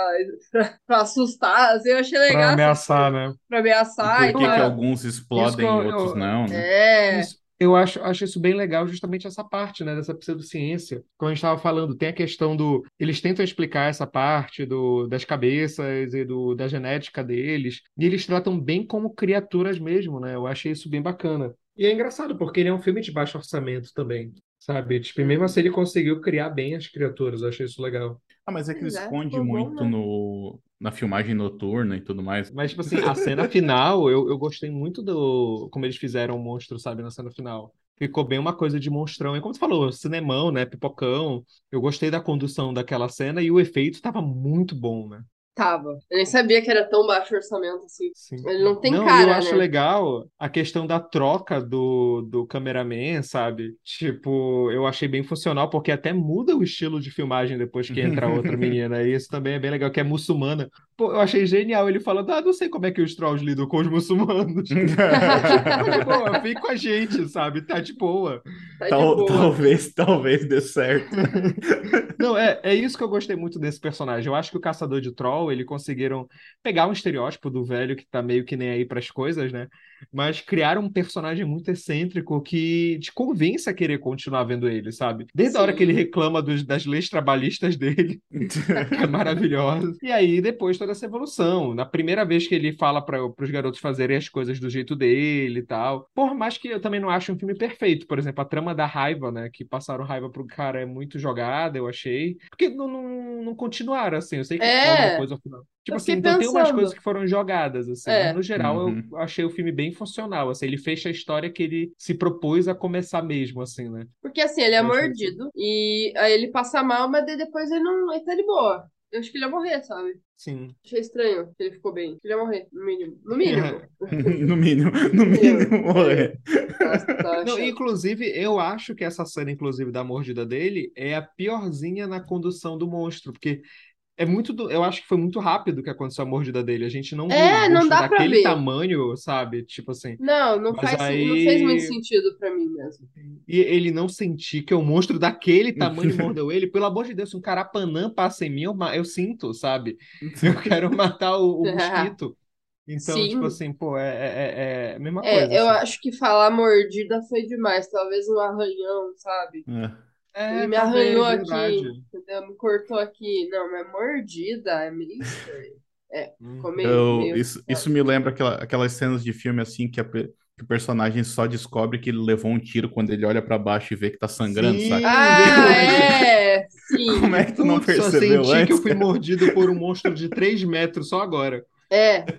pra, pra assustar. Assim, eu achei Pra legal. ameaçar, né? Pra e ameaçar e por que que tal. alguns explodem que e outros não, né? É, Isso. Eu acho, acho isso bem legal, justamente essa parte, né, dessa pseudociência. Como a gente estava falando, tem a questão do. Eles tentam explicar essa parte do, das cabeças e do, da genética deles, e eles tratam bem como criaturas mesmo, né? Eu achei isso bem bacana. E é engraçado, porque ele é um filme de baixo orçamento também, sabe? Tipo, mesmo assim ele conseguiu criar bem as criaturas, eu achei isso legal. Ah, mas é que ele é, esconde muito né? no, na filmagem noturna e tudo mais. Mas, tipo assim, a cena final, eu, eu gostei muito do como eles fizeram o monstro, sabe, na cena final. Ficou bem uma coisa de monstrão. E como você falou, cinemão, né? Pipocão. Eu gostei da condução daquela cena e o efeito estava muito bom, né? Tava. Eu nem sabia que era tão baixo orçamento assim. Sim. Ele não tem Não, cara, eu acho né? legal a questão da troca do, do cameraman, sabe? Tipo, eu achei bem funcional, porque até muda o estilo de filmagem depois que entra outra menina. E isso também é bem legal, que é muçulmana. Pô, eu achei genial ele falando, ah, não sei como é que os trolls lidam com os muçulmanos. Tipo, de boa, vem com a gente, sabe? Tá de boa. Tá de Tal- boa. talvez, talvez dê certo. Não, é, é isso que eu gostei muito desse personagem. Eu acho que o Caçador de Ele conseguiram pegar um estereótipo do velho que tá meio que nem aí pras coisas, né? Mas criaram um personagem muito excêntrico que te convence a querer continuar vendo ele, sabe? Desde a hora que ele Sim. reclama dos- das leis trabalhistas dele, que é maravilhosa. E aí, depois, toda essa evolução. Na primeira vez que ele fala para os garotos fazerem as coisas do jeito dele e tal. Por mais que eu também não acho um filme perfeito. Por exemplo, a trama da raiva, né? Que passaram raiva pro cara é muito jogada, eu achei. Porque não, não, não continuaram, assim. Eu sei que É. alguma coisa ao final. Tipo assim, então tem umas pensando. coisas que foram jogadas, assim. É. Mas no geral, Uhum. eu achei o filme bem funcional, assim. Ele fecha a história que ele se propôs a começar mesmo, assim, né? Porque assim, ele é mordido e aí ele passa mal, mas daí depois ele não. Ele tá de boa. Eu acho que ele ia morrer, sabe? Sim. Achei estranho que ele ficou bem. Ele ia morrer, no mínimo. No mínimo. No mínimo, no mínimo, morrer. Nossa, tava Não, inclusive, eu acho que essa cena, inclusive, da mordida dele é a piorzinha na condução do monstro, porque é muito do... eu acho que foi muito rápido que aconteceu a mordida dele. A gente não viu É, um não dá pra daquele ver. tamanho, sabe? Tipo assim. Não, não Mas faz, aí- não fez muito sentido pra mim mesmo. E ele não sentir que o monstro daquele tamanho mordeu ele. Pelo amor de Deus, se um carapanã passa em mim, eu, eu sinto, sabe? Eu quero matar o, o mosquito. Então, Sim. tipo assim, pô, é, é, é- é a mesma É, coisa. eu assim. acho que falar mordida foi demais. Talvez um arranhão, sabe? É. É, Ele me talvez, arranhou aqui, verdade. entendeu? Me cortou aqui. Não, mas mordida é meio estranho. É, Hum. ficou meio, Eu, meio- isso, isso me lembra aquela, aquelas cenas de filme assim que, a que o personagem só descobre que ele levou um tiro quando ele olha pra baixo e vê que tá sangrando, Sim. sabe? Ah, é! Sim. Como é que tu não Putz, só percebeu senti que eu antes? fui mordido por um monstro de 3 metros só agora. É.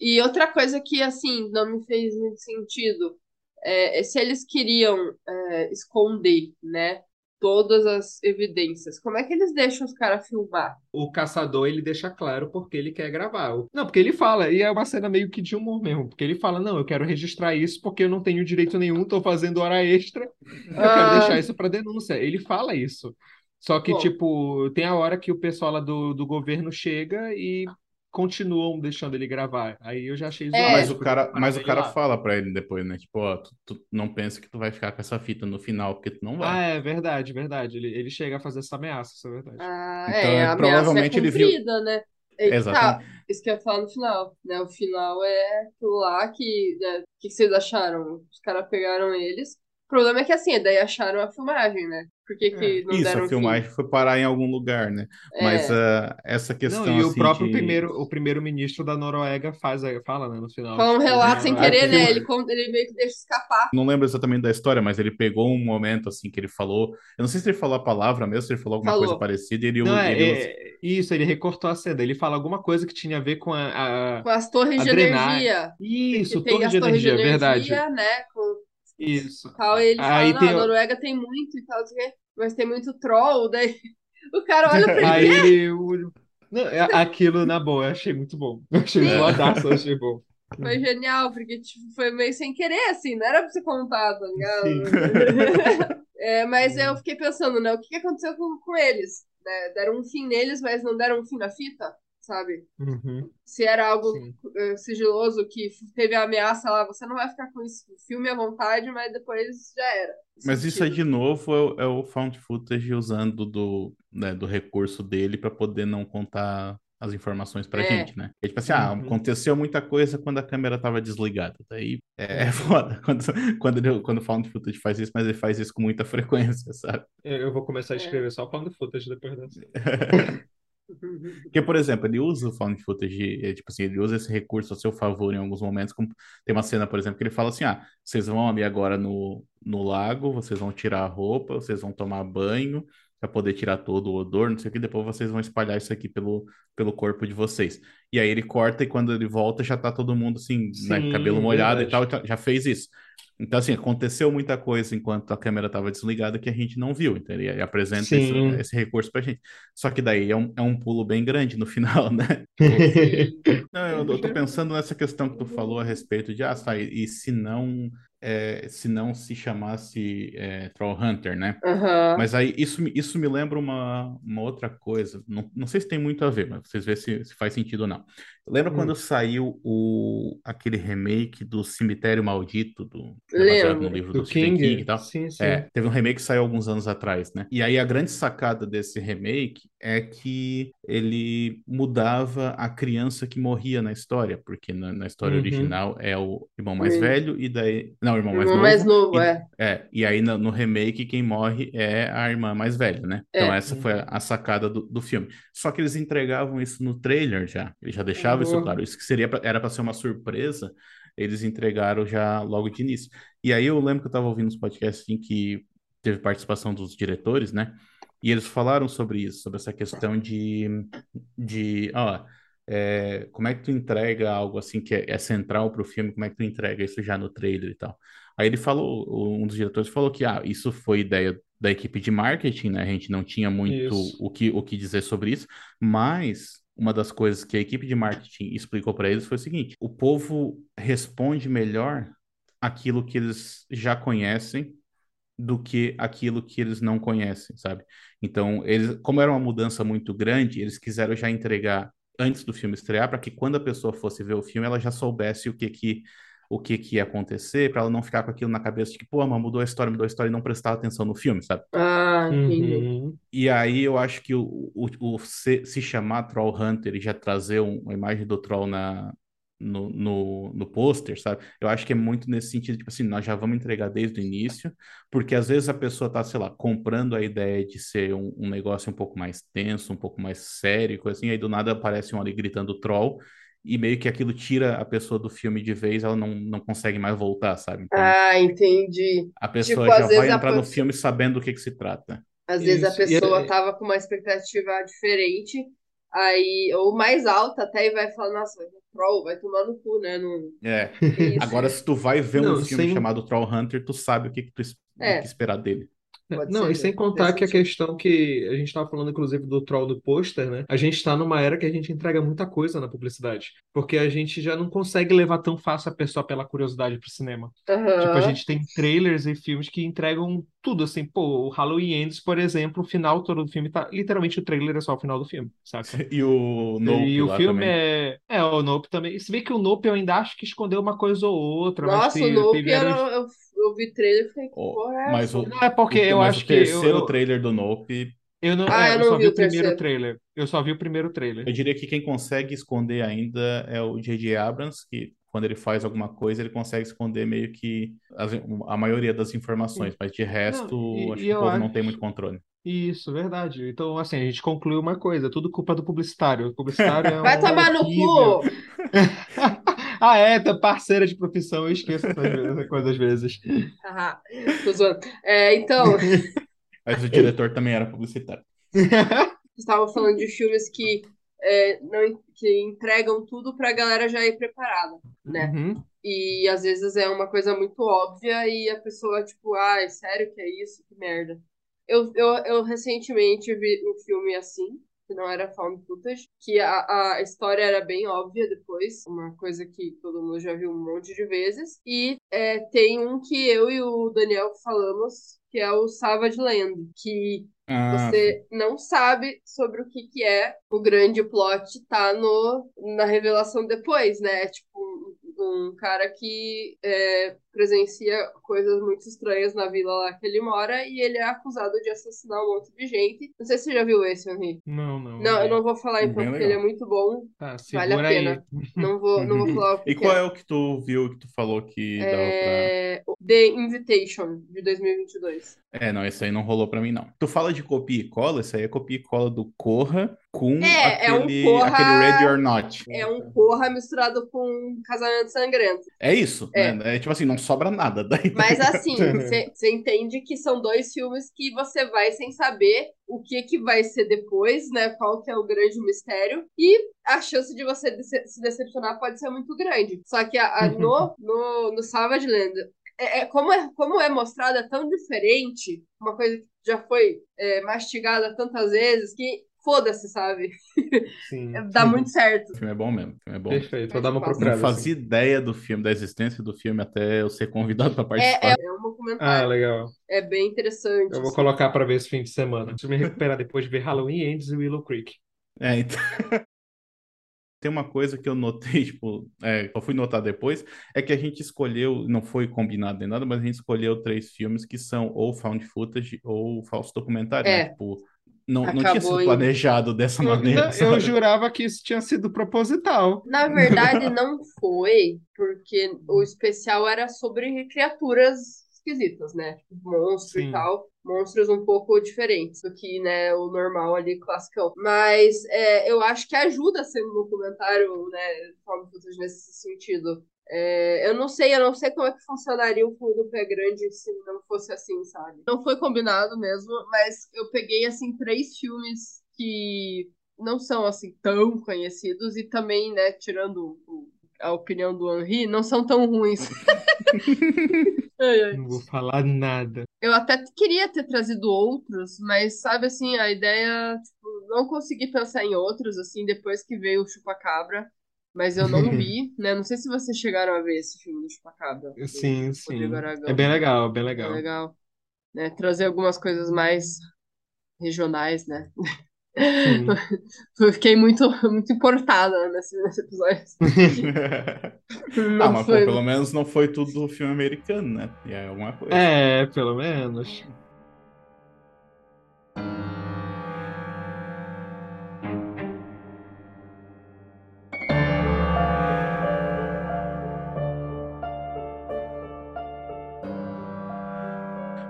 E outra coisa que, assim, não me fez muito sentido é, é se eles queriam é, esconder, né, todas as evidências, como é que eles deixam os caras filmar? O caçador, ele deixa claro porque ele quer gravar. Não, porque ele fala, e é uma cena meio que de humor mesmo, porque ele fala, não, eu quero registrar isso porque eu não tenho direito nenhum, tô fazendo hora extra, eu quero Ah. deixar isso pra denúncia. Ele fala isso. Só que, Bom. tipo, tem a hora que o pessoal lá do, do governo chega e continuam deixando ele gravar. Aí eu já achei É. zoado. Mas o cara, mas o ele cara lá. fala pra ele depois, né? Tipo, ó, tu, tu não pensa que tu vai ficar com essa fita no final, porque tu não Ah, vai. é verdade, verdade. Ele, ele chega a fazer essa ameaça, isso é verdade. Ah, Então, é, a ameaça é provavelmente ele viu- cumprida, né? E que tá, Exatamente. isso que eu ia falar no final, né? O final é aquilo lá que, né, o que vocês acharam? Os caras pegaram eles. O problema é que assim, daí acharam a filmagem, né? Por que que não Isso, deram a filmagem foi parar em algum lugar, né? fim? Mas É. ah, essa Não, questão e o assim próprio de... primeiro, o primeiro-ministro da Noruega faz, a- fala, né, no final. Fala um tipo, relato sem Noruega- querer, né? Ele, conta- ele meio que deixa escapar. Não lembro exatamente da história, mas ele pegou um momento assim que ele falou. Eu não sei se ele falou a palavra mesmo, se ele falou alguma Falou. coisa parecida. E ele, Não, é, ele é- isso, ele recortou a cena. Ele fala alguma coisa que tinha a ver com a. a- Com as torres A de drenagem. energia. Isso, que tem torre as de torres de energia, verdade. energia, né? Com Isso. tal, e ele fala, Aí não, tem a o- Noruega tem muito e tal, não mas tem muito troll, daí o cara olha pra Aí ele, ele. o- Não, é- aquilo, na boa, eu achei muito bom. Eu achei Sim. zoadaço, eu achei bom. foi genial, porque tipo, foi meio sem querer, assim, não era pra você contar, tá ligado? É, mas eu fiquei pensando, né, o que que aconteceu com, com eles? né? Deram um fim neles, mas não deram um fim na fita, sabe? Uhum, Se era algo eh, sigiloso que teve a ameaça lá, você não vai ficar com isso, filme à vontade, mas depois já era. Mas isso aí Sentido. de novo é, o- é o found footage usando do, né, do recurso dele para poder não contar as informações pra É. gente, né? É tipo assim, ah, Uhum. aconteceu muita coisa quando a câmera tava desligada. Daí é, é foda quando, quando, ele, quando o found footage faz isso, mas ele faz isso com muita frequência, sabe? Eu, eu vou começar a É. escrever só falando footage depois dessa. Porque, por exemplo, ele usa o found footage, é, tipo assim, ele usa esse recurso a seu favor em alguns momentos. Como tem uma cena, por exemplo, que ele fala assim: ah, vocês vão ali agora no, no lago, vocês vão tirar a roupa, vocês vão tomar banho para poder tirar todo o odor, não sei o que, depois vocês vão espalhar isso aqui pelo, pelo corpo de vocês. E aí ele corta e quando ele volta já tá todo mundo assim, né, Sim, cabelo molhado e verdade. tal, então já fez isso. Então, assim, aconteceu muita coisa enquanto a câmera estava desligada que a gente não viu. Então, ele apresenta esse, esse recurso pra gente. Só que daí é um, é um pulo bem grande no final, né? Não, eu, eu tô pensando nessa questão que tu falou a respeito de, ah, tá, e, e se não, é, se não se chamasse é, Trollhunter, né? Aham. Mas aí isso, me- isso me lembra uma, uma outra coisa. Não, não sei se tem muito a ver, mas vocês vêem se, se faz sentido ou não. Lembra Hum. quando saiu o, aquele remake do Cemitério Maldito, do, é baseado no livro Do do Stephen King? King e tal? Sim, sim. É, teve um remake que saiu alguns anos atrás, né? E aí a grande sacada desse remake é que ele mudava a criança que morria na história, porque na, na história Uhum. original é o irmão mais Sim. velho e daí... Não, o irmão mais Irmão novo. mais novo, e- é. é, e aí no, no remake quem morre é a irmã mais velha, né? Então É. essa foi a, a sacada do, do filme. Só que eles entregavam isso no trailer já. Eles já deixavam isso Uhum. claro. Isso que seria pra- era para ser uma surpresa, eles entregaram já logo de início. E aí eu lembro que eu tava ouvindo uns podcasts assim, que teve participação dos diretores, né? E eles falaram sobre isso, sobre essa questão de, de ó, é, como é que tu entrega algo assim que é, é central para o filme, como é que tu entrega isso já no trailer e tal. Aí ele falou, um dos diretores falou que ah, isso foi ideia da equipe de marketing, né? A gente não tinha muito Isso. o que, o que dizer sobre isso, mas uma das coisas que a equipe de marketing explicou para eles foi o seguinte: o povo responde melhor aquilo que eles já conhecem do que aquilo que eles não conhecem, sabe? Então, eles, como era uma mudança muito grande, eles quiseram já entregar antes do filme estrear, para que quando a pessoa fosse ver o filme, ela já soubesse o que que o que que ia acontecer, para ela não ficar com aquilo na cabeça de que, pô, mas mudou a história, mudou a história e não prestar atenção no filme, sabe? Ah, entendi. Uhum. E aí eu acho que o, o, o se, se chamar Troll Hunter e já trazer um- uma imagem do Troll na, no, no, no pôster, sabe? Eu acho que é muito nesse sentido, tipo assim, nós já vamos entregar desde o início, porque às vezes a pessoa tá, sei lá, comprando a ideia de ser um, um negócio um pouco mais tenso, um pouco mais sério, coisa assim, aí do nada aparece um ali gritando Troll, e meio que aquilo tira a pessoa do filme de vez, ela não, não consegue mais voltar, sabe? Então Ah, entendi. a pessoa Tipo, já vai a entrar no pessoa- filme sabendo do que que se trata. Às vezes a Isso, pessoa é- tava com uma expectativa diferente, aí, ou mais alta até, e vai falar, nossa, troll, vai tomar no cu, né? Não... É. Isso, Agora, se tu vai ver um Não, filme sem- chamado Troll Hunter, tu sabe o que, que tu É. que esperar dele. Pode Não, ser, e sem contar que a questão que a gente estava falando, inclusive, do troll do pôster, né? A gente está numa era que a gente entrega muita coisa na publicidade. Porque a gente já não consegue levar tão fácil a pessoa pela curiosidade pro cinema. Tipo, a gente tem trailers e filmes que entregam tudo, assim, pô, o Halloween Ends, por exemplo, o final todo do filme tá. Literalmente o trailer é só o final do filme, saca? E o Nope E o lá filme também. é. É, o Nope também. Se bem que o Nope eu ainda acho que escondeu uma coisa ou outra, mas Nossa, o te- Nope, teve eu, eu vi trailer e fiquei, que Ó, porra é mas o, Não, é porque o- eu mas acho o que eu- terceiro eu- trailer do Nope, Eu não, Ah, é, eu eu não só vi vi o o primeiro terceiro. trailer. Eu só vi o primeiro trailer. eu diria que quem consegue esconder ainda é o J.J. Abrams, que quando ele faz alguma coisa, ele consegue esconder meio que as- a maioria das informações, mas de resto, e- acho e que o povo não acho- tem muito controle. Isso, verdade. Então, assim, a gente concluiu uma coisa, tudo culpa do publicitário. O publicitário é Vai um tomar no cu! Ah, é, parceira de profissão, eu esqueço essa coisa às vezes. Haha, tô zoando. É, então, Mas o diretor também era publicitário. estavam falando de filmes que, é, não, que entregam tudo pra galera já ir preparada, né? Uhum. E às vezes é uma coisa muito óbvia e a pessoa, tipo, ai, sério que é isso? Que merda. Eu, eu, eu recentemente vi um filme assim, que não era found footage, que a, a história era bem óbvia depois, uma coisa que todo mundo já viu um monte de vezes. E é, tem um que eu e o Daniel falamos, que é o Savage Land, que Ah, você não sabe sobre o que, que é. O grande plot tá no, na revelação depois, né? Tipo, um, um cara que é, presencia coisas muito estranhas na vila lá que ele mora e ele é acusado de assassinar um monte de gente. Não sei se você já viu esse, Henrique. Não, não. Não, eu não vou falar então, porque legal. ele é muito bom. Tá, Vale a pena. aí. Não vou, não vou falar o que E qual é. é o que tu viu que tu falou que dava pra. É, The Invitation, de 2022. É, não, esse aí não rolou pra mim, não. Tu fala de copia e cola, isso aí é copia e cola do Corra com É, é um aquele, Corra- aquele Ready or Not. É um Corra misturado com um casamento sangrento. É isso, É. né? É tipo assim, não sobra nada. Daí Mas assim, você entende que são dois filmes que você vai sem saber o que que vai ser depois, né? Qual que é o grande mistério. E a chance de você dece- se decepcionar pode ser muito grande. Só que a- a- no, no, no Savage Land é, é- como, é, como é mostrado é tão diferente, uma coisa que já foi é, mastigada tantas vezes, que foda-se, sabe? Sim. Dá muito certo. O filme é bom mesmo. O filme é bom. Perfeito, vou dar uma Não Não procurada. assim. fazia ideia do filme, da existência do filme, até eu ser convidado para participar. É, é, é um Ah, documentário. legal. É bem interessante. Eu vou assim. colocar pra ver esse fim de semana. Preciso me recuperar depois de ver Halloween Ends e Willow Creek. É, então. Tem uma coisa que eu notei, tipo, é, eu fui notar depois, é que a gente escolheu, não foi combinado nem nada, mas a gente escolheu três filmes que são ou found footage ou falso documentário, né? É. Tipo, não, não tinha sido em- planejado dessa maneira, Eu jurava que isso tinha sido proposital. Na verdade, não foi, porque o especial era sobre criaturas esquisitas, né? Tipo, monstro Sim. e tal. Monstros um pouco diferentes do que, né, o normal ali, classicão. Mas é, eu acho que ajuda a ser um documentário, né, footage nesse sentido. É, eu não sei, eu não sei como é que funcionaria o fundo do pé grande se não fosse assim, sabe? Não foi combinado mesmo, mas eu peguei, assim, três filmes que não são, assim, tão conhecidos e também, né, tirando o- a opinião do Henri, não são tão ruins. Não vou falar nada. Eu até queria ter trazido outros, mas sabe assim, a ideia, tipo, não consegui pensar em outros, assim, depois que veio o Chupacabra, mas eu não vi, né? Não sei se vocês chegaram a ver esse filme do Chupacabra. do Sim, sim. É bem legal, bem É legal. legal. Né? Trazer algumas coisas mais regionais, né? Sim. Eu fiquei muito, muito importada nesse, nesse episódio. Ah, mas pô, foi- pelo menos não foi tudo filme americano, né? E é alguma coisa. É, pelo menos.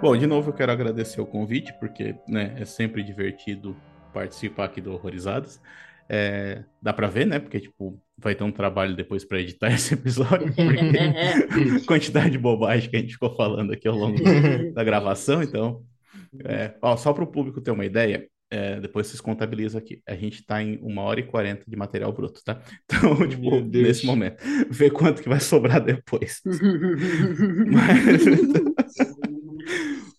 Bom, de novo eu quero agradecer o convite, porque né, é sempre divertido participar aqui do Horrorizadas. É, dá pra ver, né? Porque, tipo, vai ter um trabalho depois pra editar esse episódio, porque quantidade de bobagem que a gente ficou falando aqui ao longo da gravação, então. é, ó, só para o público ter uma ideia, é, depois vocês contabilizam aqui. A gente tá em uma hora e quarenta de material bruto, tá? Então, tipo, nesse momento, vê quanto que vai sobrar depois. Mas,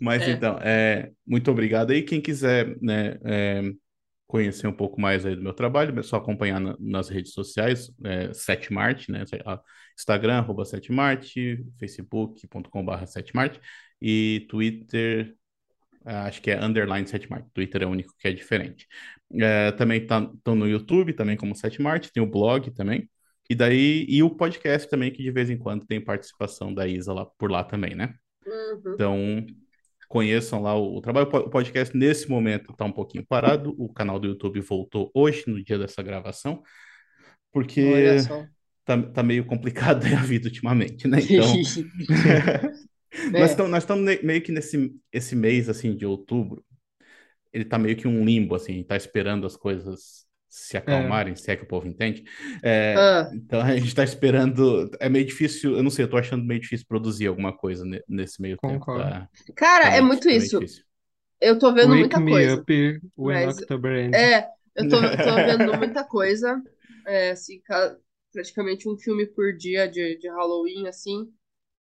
mas É. então, é, muito obrigado aí. Quem quiser, né, é, conhecer um pouco mais aí do meu trabalho, é só acompanhar na- nas redes sociais, é, Setmart, né, Instagram, arroba Setmart, facebook.com.br Setmart e Twitter, ah, acho que é underline Setmart, Twitter é o único que é diferente. É, também estão no YouTube, também como Setmart, tem o blog também, e daí, e o podcast também, que de vez em quando tem participação da Isa lá, por lá também, né? Uhum. Então, conheçam lá o, o trabalho. O po- o podcast, nesse momento, está um pouquinho parado. O canal do YouTube voltou hoje, no dia dessa gravação, porque tá, tá meio complicado a vida ultimamente, né? Então, É. nós estamos nós estamos meio que nesse esse mês, assim, de outubro, ele tá meio que um limbo, assim, tá esperando as coisas se acalmarem, se é que o povo entende. É, Ah, então, a gente tá esperando... É meio difícil, eu não sei, eu tô achando meio difícil produzir alguma coisa ne- nesse meio tempo, Concordo. tá? cara, Tá é muito tá isso. difícil. Eu tô vendo Wake muita me coisa. up when Mas- October ends. É, eu tô, tô vendo muita coisa. É, assim, ca- praticamente um filme por dia de, de Halloween, assim.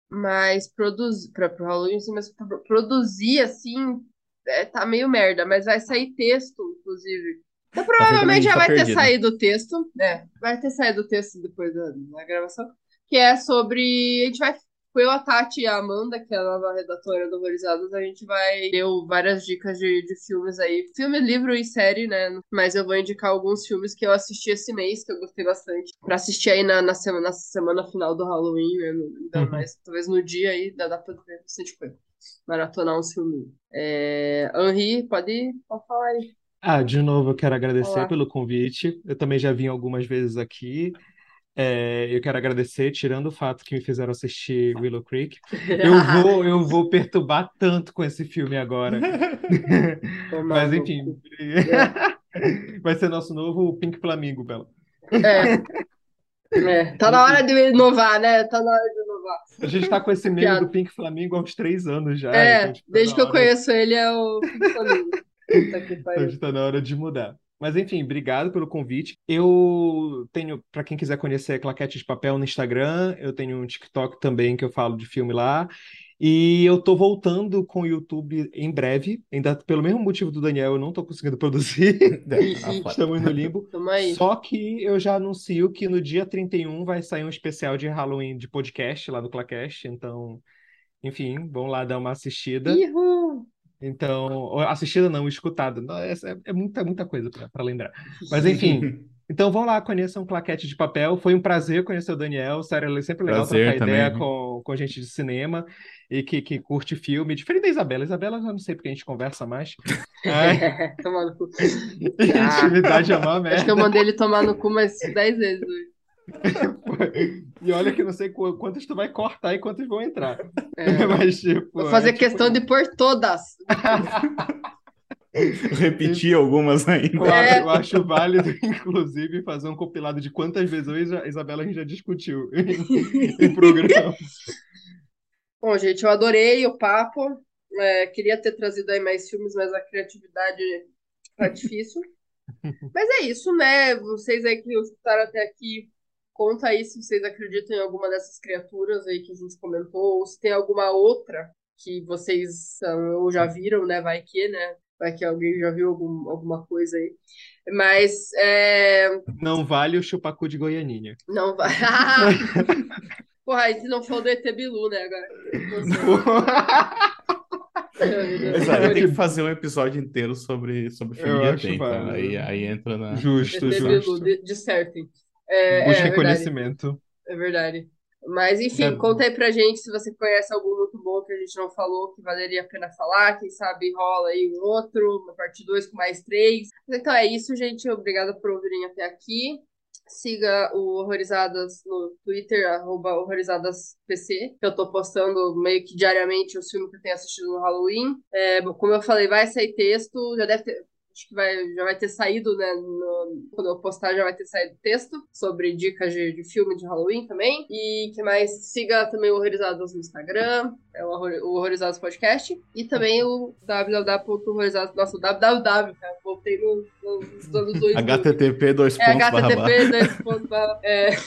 Mas produzir, pra, pro Halloween, assim, mas pro- produzir, assim, é, tá meio merda. Mas vai sair texto, inclusive. Então, a provavelmente já tá vai ter perdido. saído o texto, né? Vai ter saído o texto depois da, da gravação. Que é sobre. A gente vai. Eu, a Tati e a Amanda, que é a nova redatora do Horrorizadas, a gente vai deu várias dicas de, de filmes aí. Filme, livro e série, né? Mas eu vou indicar alguns filmes que eu assisti esse mês, que eu gostei bastante. Pra assistir aí na, na, semana, na semana final do Halloween, né? Ainda Uhum. mais, talvez no dia aí, dá, dá pra ver bastante coisa. Maratonar uns filmes. É... Henri, pode, pode falar aí. Ah, de novo, eu quero agradecer Olá. pelo convite. Eu também já vim algumas vezes aqui. É, eu quero agradecer, tirando o fato que me fizeram assistir Willow Creek. Eu vou, eu vou perturbar tanto com esse filme agora. Mas enfim, cu. vai ser nosso novo Pink Flamingo, Bela. É. É, tá na hora de inovar, né? Tá na hora de inovar. A gente tá com esse Piada. do Pink Flamingo há uns três anos já. É, então, tipo, tá desde que eu hora- conheço ele é o Pink Flamingo. Puta que então, pariu. tá na hora de mudar. Mas enfim, obrigado pelo convite. Eu tenho, para quem quiser conhecer Claquete de Papel no Instagram, eu tenho um TikTok também que eu falo de filme lá. E eu tô voltando com o YouTube em breve. Ainda pelo mesmo motivo do Daniel, eu não tô conseguindo produzir. Estamos no limbo. Só que eu já anuncio que no dia 31 vai sair um especial de Halloween de podcast lá no Clacast. Então, enfim, vão lá dar uma assistida. Ihu! Então, ou assistida não, escutada. Não, É, é- muita, muita coisa para lembrar. Mas enfim, então vão lá, conheçam Claquete de Papel. Foi um prazer conhecer o Daniel. Sério, é sempre legal Prazer trocar ideia também. com, com gente de cinema e que, que curte filme. Diferente da Isabela. Isabela, eu não sei porque a gente conversa mais. Ai, Tomar no cu. intimidade é uma Acho que eu merda. mandei ele tomar no cu mais 10 vezes hoje. E olha que eu não sei qu- quantos tu vai cortar e quantos vão entrar. É. Mas, tipo, Vou fazer é, tipo, questão de pôr todas. Repetir algumas Eu ainda. acho, É. eu acho válido, inclusive, fazer um compilado de quantas vezes eu a Isabela a gente já discutiu em, em programa. Bom, gente, eu adorei o papo. É, queria ter trazido aí mais filmes, mas a criatividade tá difícil. Mas é isso, né? Vocês aí que escutaram até aqui, conta aí se vocês acreditam em alguma dessas criaturas aí que a gente comentou, ou se tem alguma outra que vocês ah, ou já viram, né? Vai que, né? Vai que alguém já viu algum, alguma coisa aí. Mas é, Não vale o chupacu de Goianinha. não vai. Porra, a gente não falou do ET Bilu, né? Agora. Exato, tem que fazer um episódio inteiro sobre, sobre filme Eu de ET, então. Aí, aí entra na. Justo, ET Bilu, justo. de- dissertem. É, é Busquem verdade. conhecimento. É verdade. Mas, enfim, É. conta aí pra gente se você conhece algum muito bom que a gente não falou, que valeria a pena falar. Quem sabe rola aí um outro, uma parte 2 com mais três. Então é isso, gente. Obrigada por ouvirem até aqui. Siga o Horrorizadas no Twitter, arroba HorrorizadasPC, que eu tô postando meio que diariamente os filmes que eu tenho assistido no Halloween. É, como eu falei, vai sair texto, já deve ter. Acho que vai, já vai ter saído, né? no- quando eu postar, já vai ter saído texto sobre dicas de, de filme de Halloween também. E que mais? Siga também o Horrorizados no Instagram, é o, Horror, o Horrorizados Podcast. E também o www.horrorizados. Nossa, o www, cara. Voltei no, no, nos anos 2000. HTTP dois É pontos barra barra. http, dois pontos, barra- é.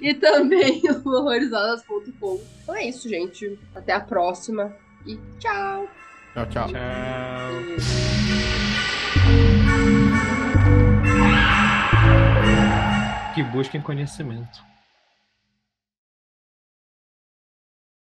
E também o horrorizadas.com. Então é isso, gente. Até a próxima. E tchau! Tchau, tchau. Tchau. Que busquem conhecimento.